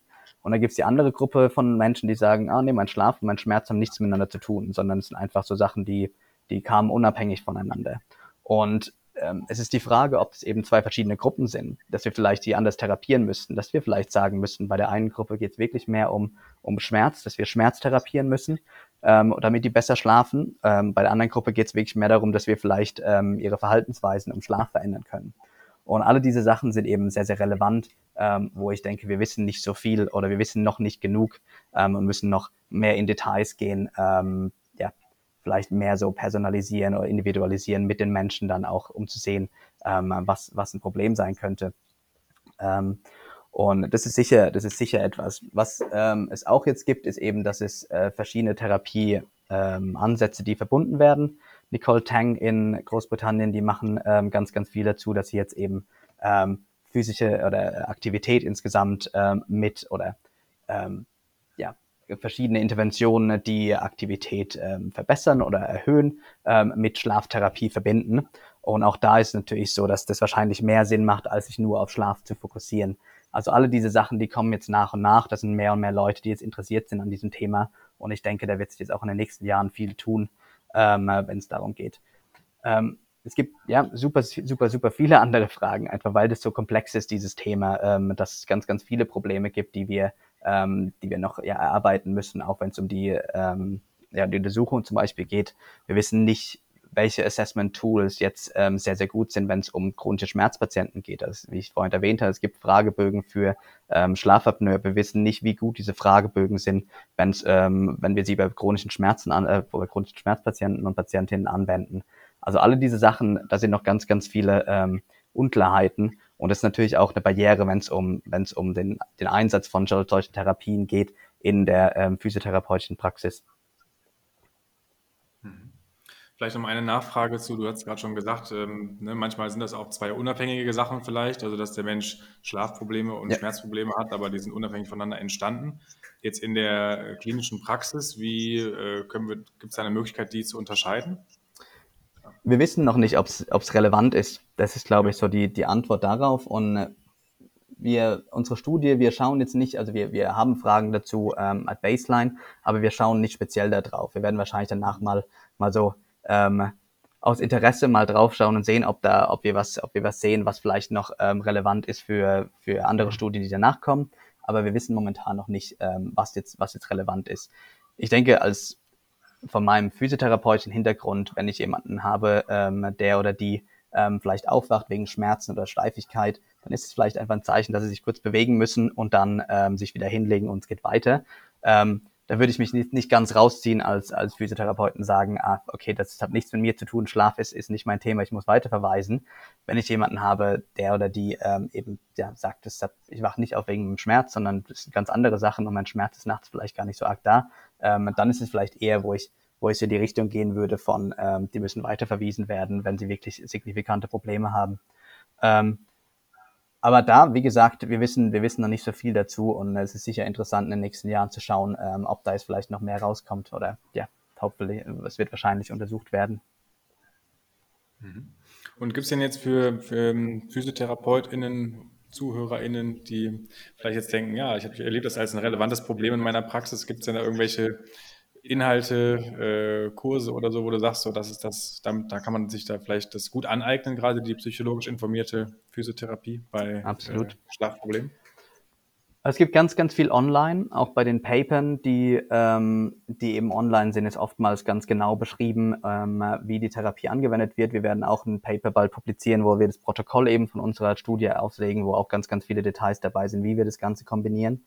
Und dann gibt es die andere Gruppe von Menschen, die sagen, ah nee, mein Schlaf und mein Schmerz haben nichts miteinander zu tun, sondern es sind einfach so Sachen, die, die kamen unabhängig voneinander. Und ähm, es ist die Frage, ob es eben zwei verschiedene Gruppen sind, dass wir vielleicht die anders therapieren müssten, dass wir vielleicht sagen müssen, bei der einen Gruppe geht es wirklich mehr um, um Schmerz, dass wir Schmerz therapieren müssen, ähm, damit die besser schlafen. Ähm, bei der anderen Gruppe geht es wirklich mehr darum, dass wir vielleicht ähm, ihre Verhaltensweisen im Schlaf verändern können. Und alle diese Sachen sind eben sehr, sehr relevant, ähm, wo ich denke, wir wissen nicht so viel oder wir wissen noch nicht genug ähm, und müssen noch mehr in Details gehen, ähm, vielleicht mehr so personalisieren oder individualisieren mit den Menschen dann auch, um zu sehen, ähm, was, was ein Problem sein könnte. Ähm, und das ist sicher, das ist sicher etwas. Was ähm, es auch jetzt gibt, ist eben, dass es äh, verschiedene Therapieansätze, ähm, die verbunden werden. Nicole Tang in Großbritannien, die machen ähm, ganz, ganz viel dazu, dass sie jetzt eben ähm, physische oder Aktivität insgesamt ähm, mit oder ähm, verschiedene Interventionen, die Aktivität ähm, verbessern oder erhöhen, ähm, mit Schlaftherapie verbinden. Und auch da ist natürlich so, dass das wahrscheinlich mehr Sinn macht, als sich nur auf Schlaf zu fokussieren. Also alle diese Sachen, die kommen jetzt nach und nach. Das sind mehr und mehr Leute, die jetzt interessiert sind an diesem Thema. Und ich denke, da wird sich jetzt auch in den nächsten Jahren viel tun, ähm, wenn es darum geht. Ähm, es gibt ja super, super, super viele andere Fragen, einfach weil das so komplex ist, dieses Thema, ähm, dass es ganz, ganz viele Probleme gibt, die wir ähm, die wir noch ja, erarbeiten müssen, auch wenn es um die, ähm, ja, die Untersuchung zum Beispiel geht. Wir wissen nicht, welche Assessment-Tools jetzt ähm, sehr, sehr gut sind, wenn es um chronische Schmerzpatienten geht. Also, wie ich vorhin erwähnt habe, es gibt Fragebögen für ähm, Schlafapnoe. Wir wissen nicht, wie gut diese Fragebögen sind, wenn's, ähm, wenn wir sie bei chronischen Schmerzen an, äh, bei chronischen Schmerzpatienten und Patientinnen anwenden. Also alle diese Sachen, da sind noch ganz, ganz viele ähm, Unklarheiten. Und das ist natürlich auch eine Barriere, wenn es um, wenn es um den, den Einsatz von solchen Therapien geht in der ähm, physiotherapeutischen Praxis. Mhm. Vielleicht noch eine Nachfrage zu, du hast gerade schon gesagt, ähm, ne, manchmal sind das auch zwei unabhängige Sachen vielleicht, also dass der Mensch Schlafprobleme und ja. Schmerzprobleme hat, aber die sind unabhängig voneinander entstanden. Jetzt in der äh, klinischen Praxis, wie äh, können wir, gibt es eine Möglichkeit, die zu unterscheiden? Wir wissen noch nicht, ob es relevant ist. Das ist, glaube ich, so die, die Antwort darauf. Und äh, wir, unsere Studie, wir schauen jetzt nicht, also wir, wir haben Fragen dazu ähm, at Baseline, aber wir schauen nicht speziell da drauf. Wir werden wahrscheinlich danach mal, mal so ähm, aus Interesse mal draufschauen und sehen, ob da, ob wir was, ob wir was sehen, was vielleicht noch ähm, relevant ist für, für andere Studien, die danach kommen. Aber wir wissen momentan noch nicht, ähm, was jetzt, was jetzt relevant ist. Ich denke, als von meinem physiotherapeutischen Hintergrund, wenn ich jemanden habe, ähm, der oder die ähm, vielleicht aufwacht wegen Schmerzen oder Steifigkeit, dann ist es vielleicht einfach ein Zeichen, dass sie sich kurz bewegen müssen und dann ähm, sich wieder hinlegen und es geht weiter. Ähm, da würde ich mich nicht, nicht ganz rausziehen als, als Physiotherapeuten sagen, ah, okay, das hat nichts mit mir zu tun, Schlaf ist, ist nicht mein Thema, ich muss weiterverweisen. Wenn ich jemanden habe, der oder die ähm, eben ja, sagt, das hat, ich wache nicht auf wegen dem Schmerz, sondern das sind ganz andere Sachen und mein Schmerz ist nachts vielleicht gar nicht so arg da, ähm, dann ist es vielleicht eher, wo ich wo ich in die Richtung gehen würde von, ähm, die müssen weiterverwiesen werden, wenn sie wirklich signifikante Probleme haben. Ähm, aber da, wie gesagt, wir wissen, wir wissen noch nicht so viel dazu und es ist sicher interessant in den nächsten Jahren zu schauen, ähm, ob da jetzt vielleicht noch mehr rauskommt oder ja, hoffentlich, es wird wahrscheinlich untersucht werden. Mhm. Und gibt es denn jetzt für, für ähm, PhysiotherapeutInnen, ZuhörerInnen, die vielleicht jetzt denken, ja, ich habe erlebt das als ein relevantes Problem in meiner Praxis, gibt es denn da irgendwelche Inhalte, äh, Kurse oder so, wo du sagst, so, das ist das, damit, da kann man sich da vielleicht das gut aneignen, gerade die psychologisch informierte Physiotherapie bei Absolut. Äh, Schlafproblemen? Es gibt ganz, ganz viel online, auch bei den Papern, die, ähm, die eben online sind, ist oftmals ganz genau beschrieben, ähm, wie die Therapie angewendet wird. Wir werden auch ein Paper bald publizieren, wo wir das Protokoll eben von unserer Studie auslegen, wo auch ganz, ganz viele Details dabei sind, wie wir das Ganze kombinieren.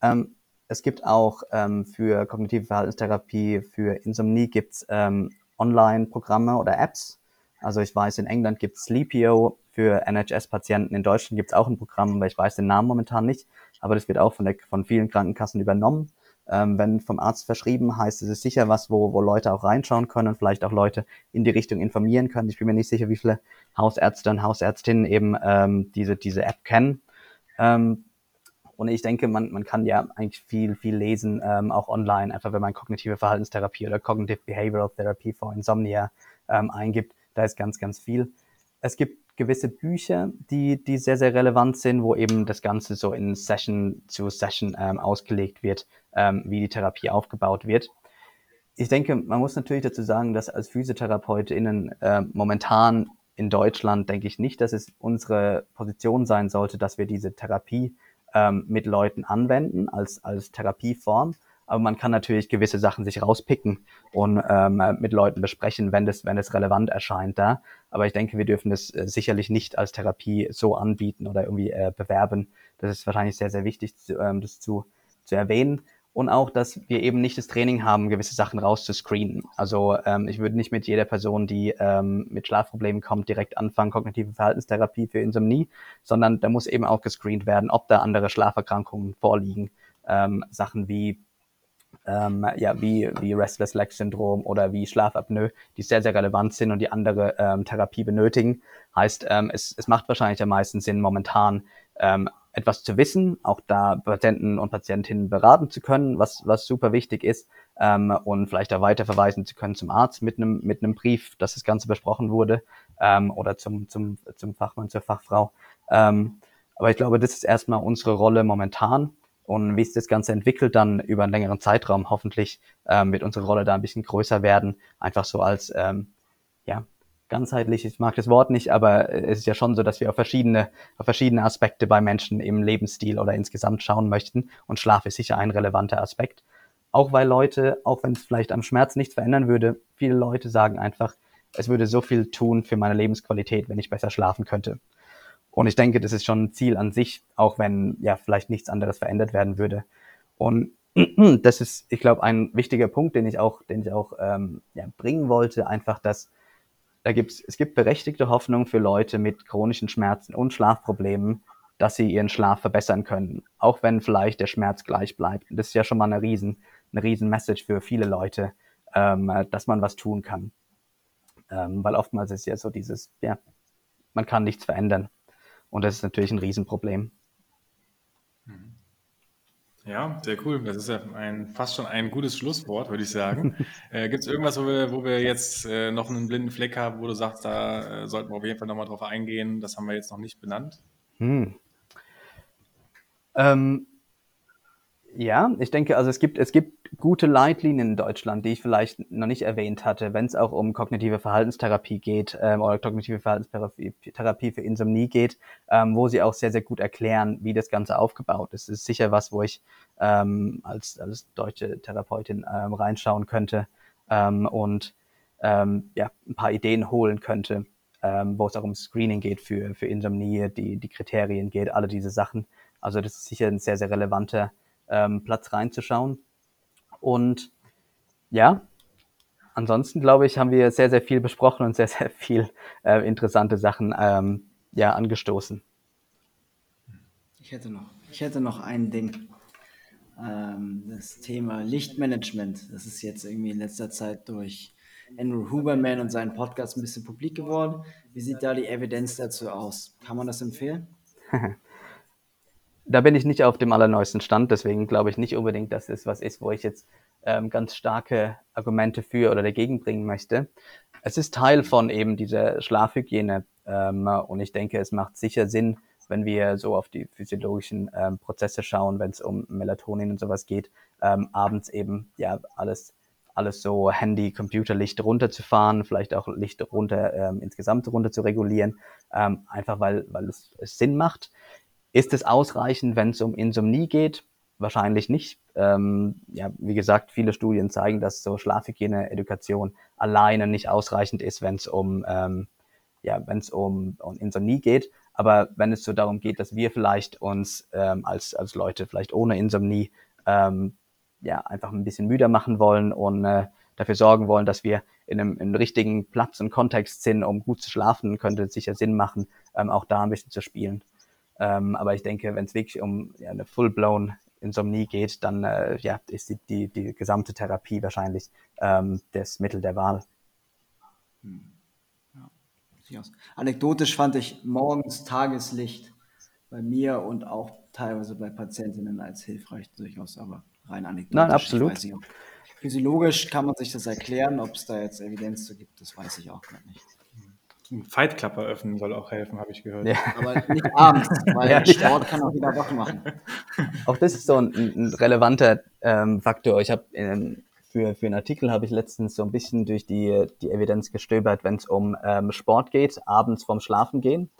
Ähm, es gibt auch ähm, für kognitive Verhaltenstherapie, für Insomnie gibt's ähm, Online-Programme oder Apps. Also ich weiß, in England gibt es Sleepio für NHS-Patienten in Deutschland gibt es auch ein Programm, aber ich weiß den Namen momentan nicht, aber das wird auch von, der, von vielen Krankenkassen übernommen. Ähm, wenn vom Arzt verschrieben, heißt es ist sicher was, wo, wo Leute auch reinschauen können vielleicht auch Leute in die Richtung informieren können. Ich bin mir nicht sicher, wie viele Hausärzte und Hausärztinnen eben ähm, diese, diese App kennen. Ähm, und ich denke, man, man kann ja eigentlich viel, viel lesen, ähm, auch online, einfach wenn man kognitive Verhaltenstherapie oder Cognitive Behavioral Therapy for Insomnia ähm, eingibt. Da ist ganz, ganz viel. Es gibt gewisse Bücher, die, die sehr, sehr relevant sind, wo eben das Ganze so in Session zu Session ähm, ausgelegt wird, ähm, wie die Therapie aufgebaut wird. Ich denke, man muss natürlich dazu sagen, dass als PhysiotherapeutInnen äh, momentan in Deutschland denke ich nicht, dass es unsere Position sein sollte, dass wir diese Therapie ähm, mit Leuten anwenden als, als Therapieform, aber man kann natürlich gewisse Sachen sich rauspicken und ähm, mit Leuten besprechen, wenn das, wenn das relevant erscheint da. Aber ich denke, wir dürfen das äh, sicherlich nicht als Therapie so anbieten oder irgendwie äh, bewerben. Das ist wahrscheinlich sehr, sehr wichtig, zu, ähm, das zu, zu erwähnen. Und auch, dass wir eben nicht das Training haben, gewisse Sachen rauszuscreenen. Also ähm, ich würde nicht mit jeder Person, die ähm, mit Schlafproblemen kommt, direkt anfangen, kognitive Verhaltenstherapie für Insomnie, sondern da muss eben auch gescreent werden, ob da andere Schlaferkrankungen vorliegen. Ähm, Sachen wie ähm, ja, wie, wie Restless Leg Syndrom oder wie Schlafapnoe, die sehr, sehr relevant sind und die andere ähm, Therapie benötigen. Heißt, ähm, es, es macht wahrscheinlich am meisten Sinn, momentan ähm, etwas zu wissen, auch da Patienten und Patientinnen beraten zu können, was, was super wichtig ist, ähm, und vielleicht auch weiterverweisen zu können zum Arzt mit einem, mit einem Brief, dass das Ganze besprochen wurde, ähm, oder zum, zum, zum Fachmann, zur Fachfrau. Ähm, aber ich glaube, das ist erstmal unsere Rolle momentan. Und wie sich das Ganze entwickelt, dann über einen längeren Zeitraum hoffentlich ähm, wird unsere Rolle da ein bisschen größer werden. Einfach so als, ähm, ja, ganzheitlich, ich mag das Wort nicht, aber es ist ja schon so, dass wir auf verschiedene, auf verschiedene Aspekte bei Menschen im Lebensstil oder insgesamt schauen möchten. Und Schlaf ist sicher ein relevanter Aspekt. Auch weil Leute, auch wenn es vielleicht am Schmerz nichts verändern würde, viele Leute sagen einfach, es würde so viel tun für meine Lebensqualität, wenn ich besser schlafen könnte. Und ich denke, das ist schon ein Ziel an sich, auch wenn ja vielleicht nichts anderes verändert werden würde. Und das ist, ich glaube, ein wichtiger Punkt, den ich auch, den ich auch ähm, ja, bringen wollte, einfach, dass da gibt's, es gibt berechtigte Hoffnung für Leute mit chronischen Schmerzen und Schlafproblemen, dass sie ihren Schlaf verbessern können, auch wenn vielleicht der Schmerz gleich bleibt. Das ist ja schon mal eine riesen, eine riesen Message für viele Leute, ähm, dass man was tun kann. Ähm, weil oftmals ist ja so dieses, ja, man kann nichts verändern. Und das ist natürlich ein Riesenproblem. Ja, sehr cool. Das ist ja ein, fast schon ein gutes Schlusswort, würde ich sagen. äh, Gibt es irgendwas, wo wir, wo wir jetzt äh, noch einen blinden Fleck haben, wo du sagst, da äh, sollten wir auf jeden Fall nochmal drauf eingehen? Das haben wir jetzt noch nicht benannt. Hm. Ähm, ja, ich denke, also es gibt, es gibt gute Leitlinien in Deutschland, die ich vielleicht noch nicht erwähnt hatte, wenn es auch um kognitive Verhaltenstherapie geht ähm, oder kognitive Verhaltenstherapie für Insomnie geht, ähm, wo sie auch sehr, sehr gut erklären, wie das Ganze aufgebaut ist. Das ist sicher was, wo ich ähm, als, als deutsche Therapeutin ähm, reinschauen könnte ähm, und ähm, ja, ein paar Ideen holen könnte, ähm, wo es auch um Screening geht für, für Insomnie, die, die Kriterien geht, alle diese Sachen. Also das ist sicher ein sehr, sehr relevanter ähm, Platz reinzuschauen. Und ja, ansonsten glaube ich, haben wir sehr, sehr viel besprochen und sehr, sehr viel äh, interessante Sachen ähm, ja, angestoßen. Ich hätte noch, ich hätte noch ein Ding. Ähm, das Thema Lichtmanagement. Das ist jetzt irgendwie in letzter Zeit durch Andrew Huberman und seinen Podcast ein bisschen publik geworden. Wie sieht da die Evidenz dazu aus? Kann man das empfehlen? da bin ich nicht auf dem allerneuesten Stand, deswegen glaube ich nicht unbedingt, dass es was ist, wo ich jetzt ähm, ganz starke Argumente für oder dagegen bringen möchte. Es ist Teil von eben dieser Schlafhygiene ähm, und ich denke, es macht sicher Sinn, wenn wir so auf die physiologischen ähm, Prozesse schauen, wenn es um Melatonin und sowas geht, ähm, abends eben ja alles alles so Handy, Computerlicht runterzufahren, vielleicht auch Licht runter ähm, insgesamt runter zu regulieren, ähm, einfach weil, weil es, es Sinn macht. Ist es ausreichend, wenn es um Insomnie geht? Wahrscheinlich nicht. Ähm, ja, wie gesagt, viele Studien zeigen, dass so Schlafhygiene-Edukation alleine nicht ausreichend ist, wenn es um, ähm, ja, wenn um, um Insomnie geht. Aber wenn es so darum geht, dass wir vielleicht uns ähm, als, als Leute vielleicht ohne Insomnie ähm, ja, einfach ein bisschen müder machen wollen und äh, dafür sorgen wollen, dass wir in einem, in einem richtigen Platz und Kontext sind, um gut zu schlafen, könnte es sicher Sinn machen, ähm, auch da ein bisschen zu spielen. Ähm, aber ich denke, wenn es wirklich um ja, eine full-blown Insomnie geht, dann äh, ja, ist die, die, die gesamte Therapie wahrscheinlich ähm, das Mittel der Wahl. Hm. Ja. Anekdotisch fand ich morgens Tageslicht bei mir und auch teilweise bei Patientinnen als hilfreich durchaus, aber rein anekdotisch. Nein, absolut. Physiologisch kann man sich das erklären, ob es da jetzt Evidenz zu gibt, das weiß ich auch gar nicht. Ein Fight Club eröffnen soll auch helfen, habe ich gehört. Ja. Aber nicht abends, weil ja, Sport kann auch wieder wach machen. Auch das ist so ein, ein relevanter ähm, Faktor. Ich habe für, für einen Artikel habe ich letztens so ein bisschen durch die, die Evidenz gestöbert, wenn es um ähm, Sport geht, abends vorm Schlafen gehen.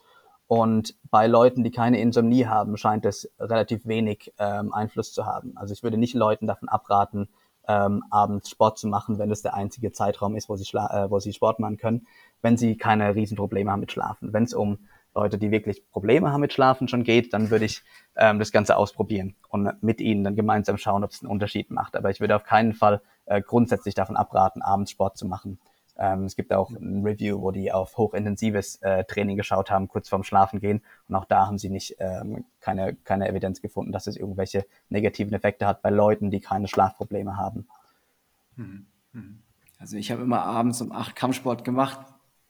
Und bei Leuten, die keine Insomnie haben, scheint es relativ wenig ähm, Einfluss zu haben. Also ich würde nicht Leuten davon abraten, ähm, abends Sport zu machen, wenn es der einzige Zeitraum ist, wo sie, äh, wo sie Sport machen können, wenn sie keine Riesenprobleme haben mit Schlafen. Wenn es um Leute, die wirklich Probleme haben mit Schlafen schon geht, dann würde ich ähm, das Ganze ausprobieren und mit ihnen dann gemeinsam schauen, ob es einen Unterschied macht. Aber ich würde auf keinen Fall äh, grundsätzlich davon abraten, abends Sport zu machen. Ähm, es gibt auch ein Review, wo die auf hochintensives äh, Training geschaut haben, kurz vorm Schlafen gehen. Und auch da haben sie nicht ähm, keine, keine Evidenz gefunden, dass es irgendwelche negativen Effekte hat bei Leuten, die keine Schlafprobleme haben. Mhm. Mhm. Also ich habe immer abends um acht Kampfsport gemacht.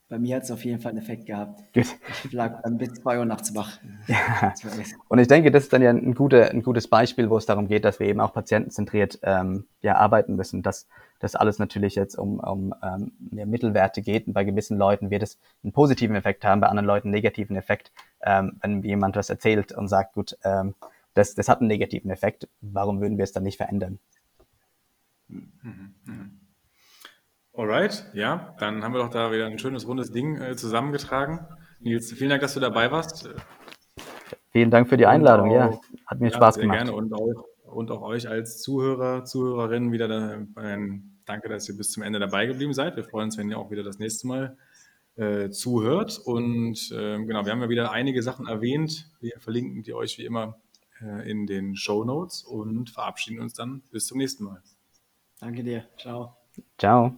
Bei mir hat es auf jeden Fall einen Effekt gehabt. Gut. Ich lag dann bis zwei Uhr nachts wach. Ja. Und ich denke, das ist dann ja ein, gute, ein gutes Beispiel, wo es darum geht, dass wir eben auch patientenzentriert ähm, ja, arbeiten müssen. Dass das alles natürlich jetzt um, um ähm, Mittelwerte geht. Und bei gewissen Leuten wird es einen positiven Effekt haben, bei anderen Leuten einen negativen Effekt. Ähm, wenn jemand was erzählt und sagt, gut, ähm, das, das hat einen negativen Effekt, warum würden wir es dann nicht verändern? Mhm. Mhm. Alright, ja, dann haben wir doch da wieder ein schönes rundes Ding äh, zusammengetragen. Nils, vielen Dank, dass du dabei warst. Vielen Dank für die Einladung, auch, ja, hat mir ja, Spaß gemacht. Gerne und auch, und auch euch als Zuhörer, Zuhörerinnen wieder ein Danke, dass ihr bis zum Ende dabei geblieben seid. Wir freuen uns, wenn ihr auch wieder das nächste Mal äh, zuhört. Und äh, genau, wir haben ja wieder einige Sachen erwähnt. Wir verlinken die euch wie immer äh, in den Show Notes und verabschieden uns dann bis zum nächsten Mal. Danke dir. Ciao. Ciao.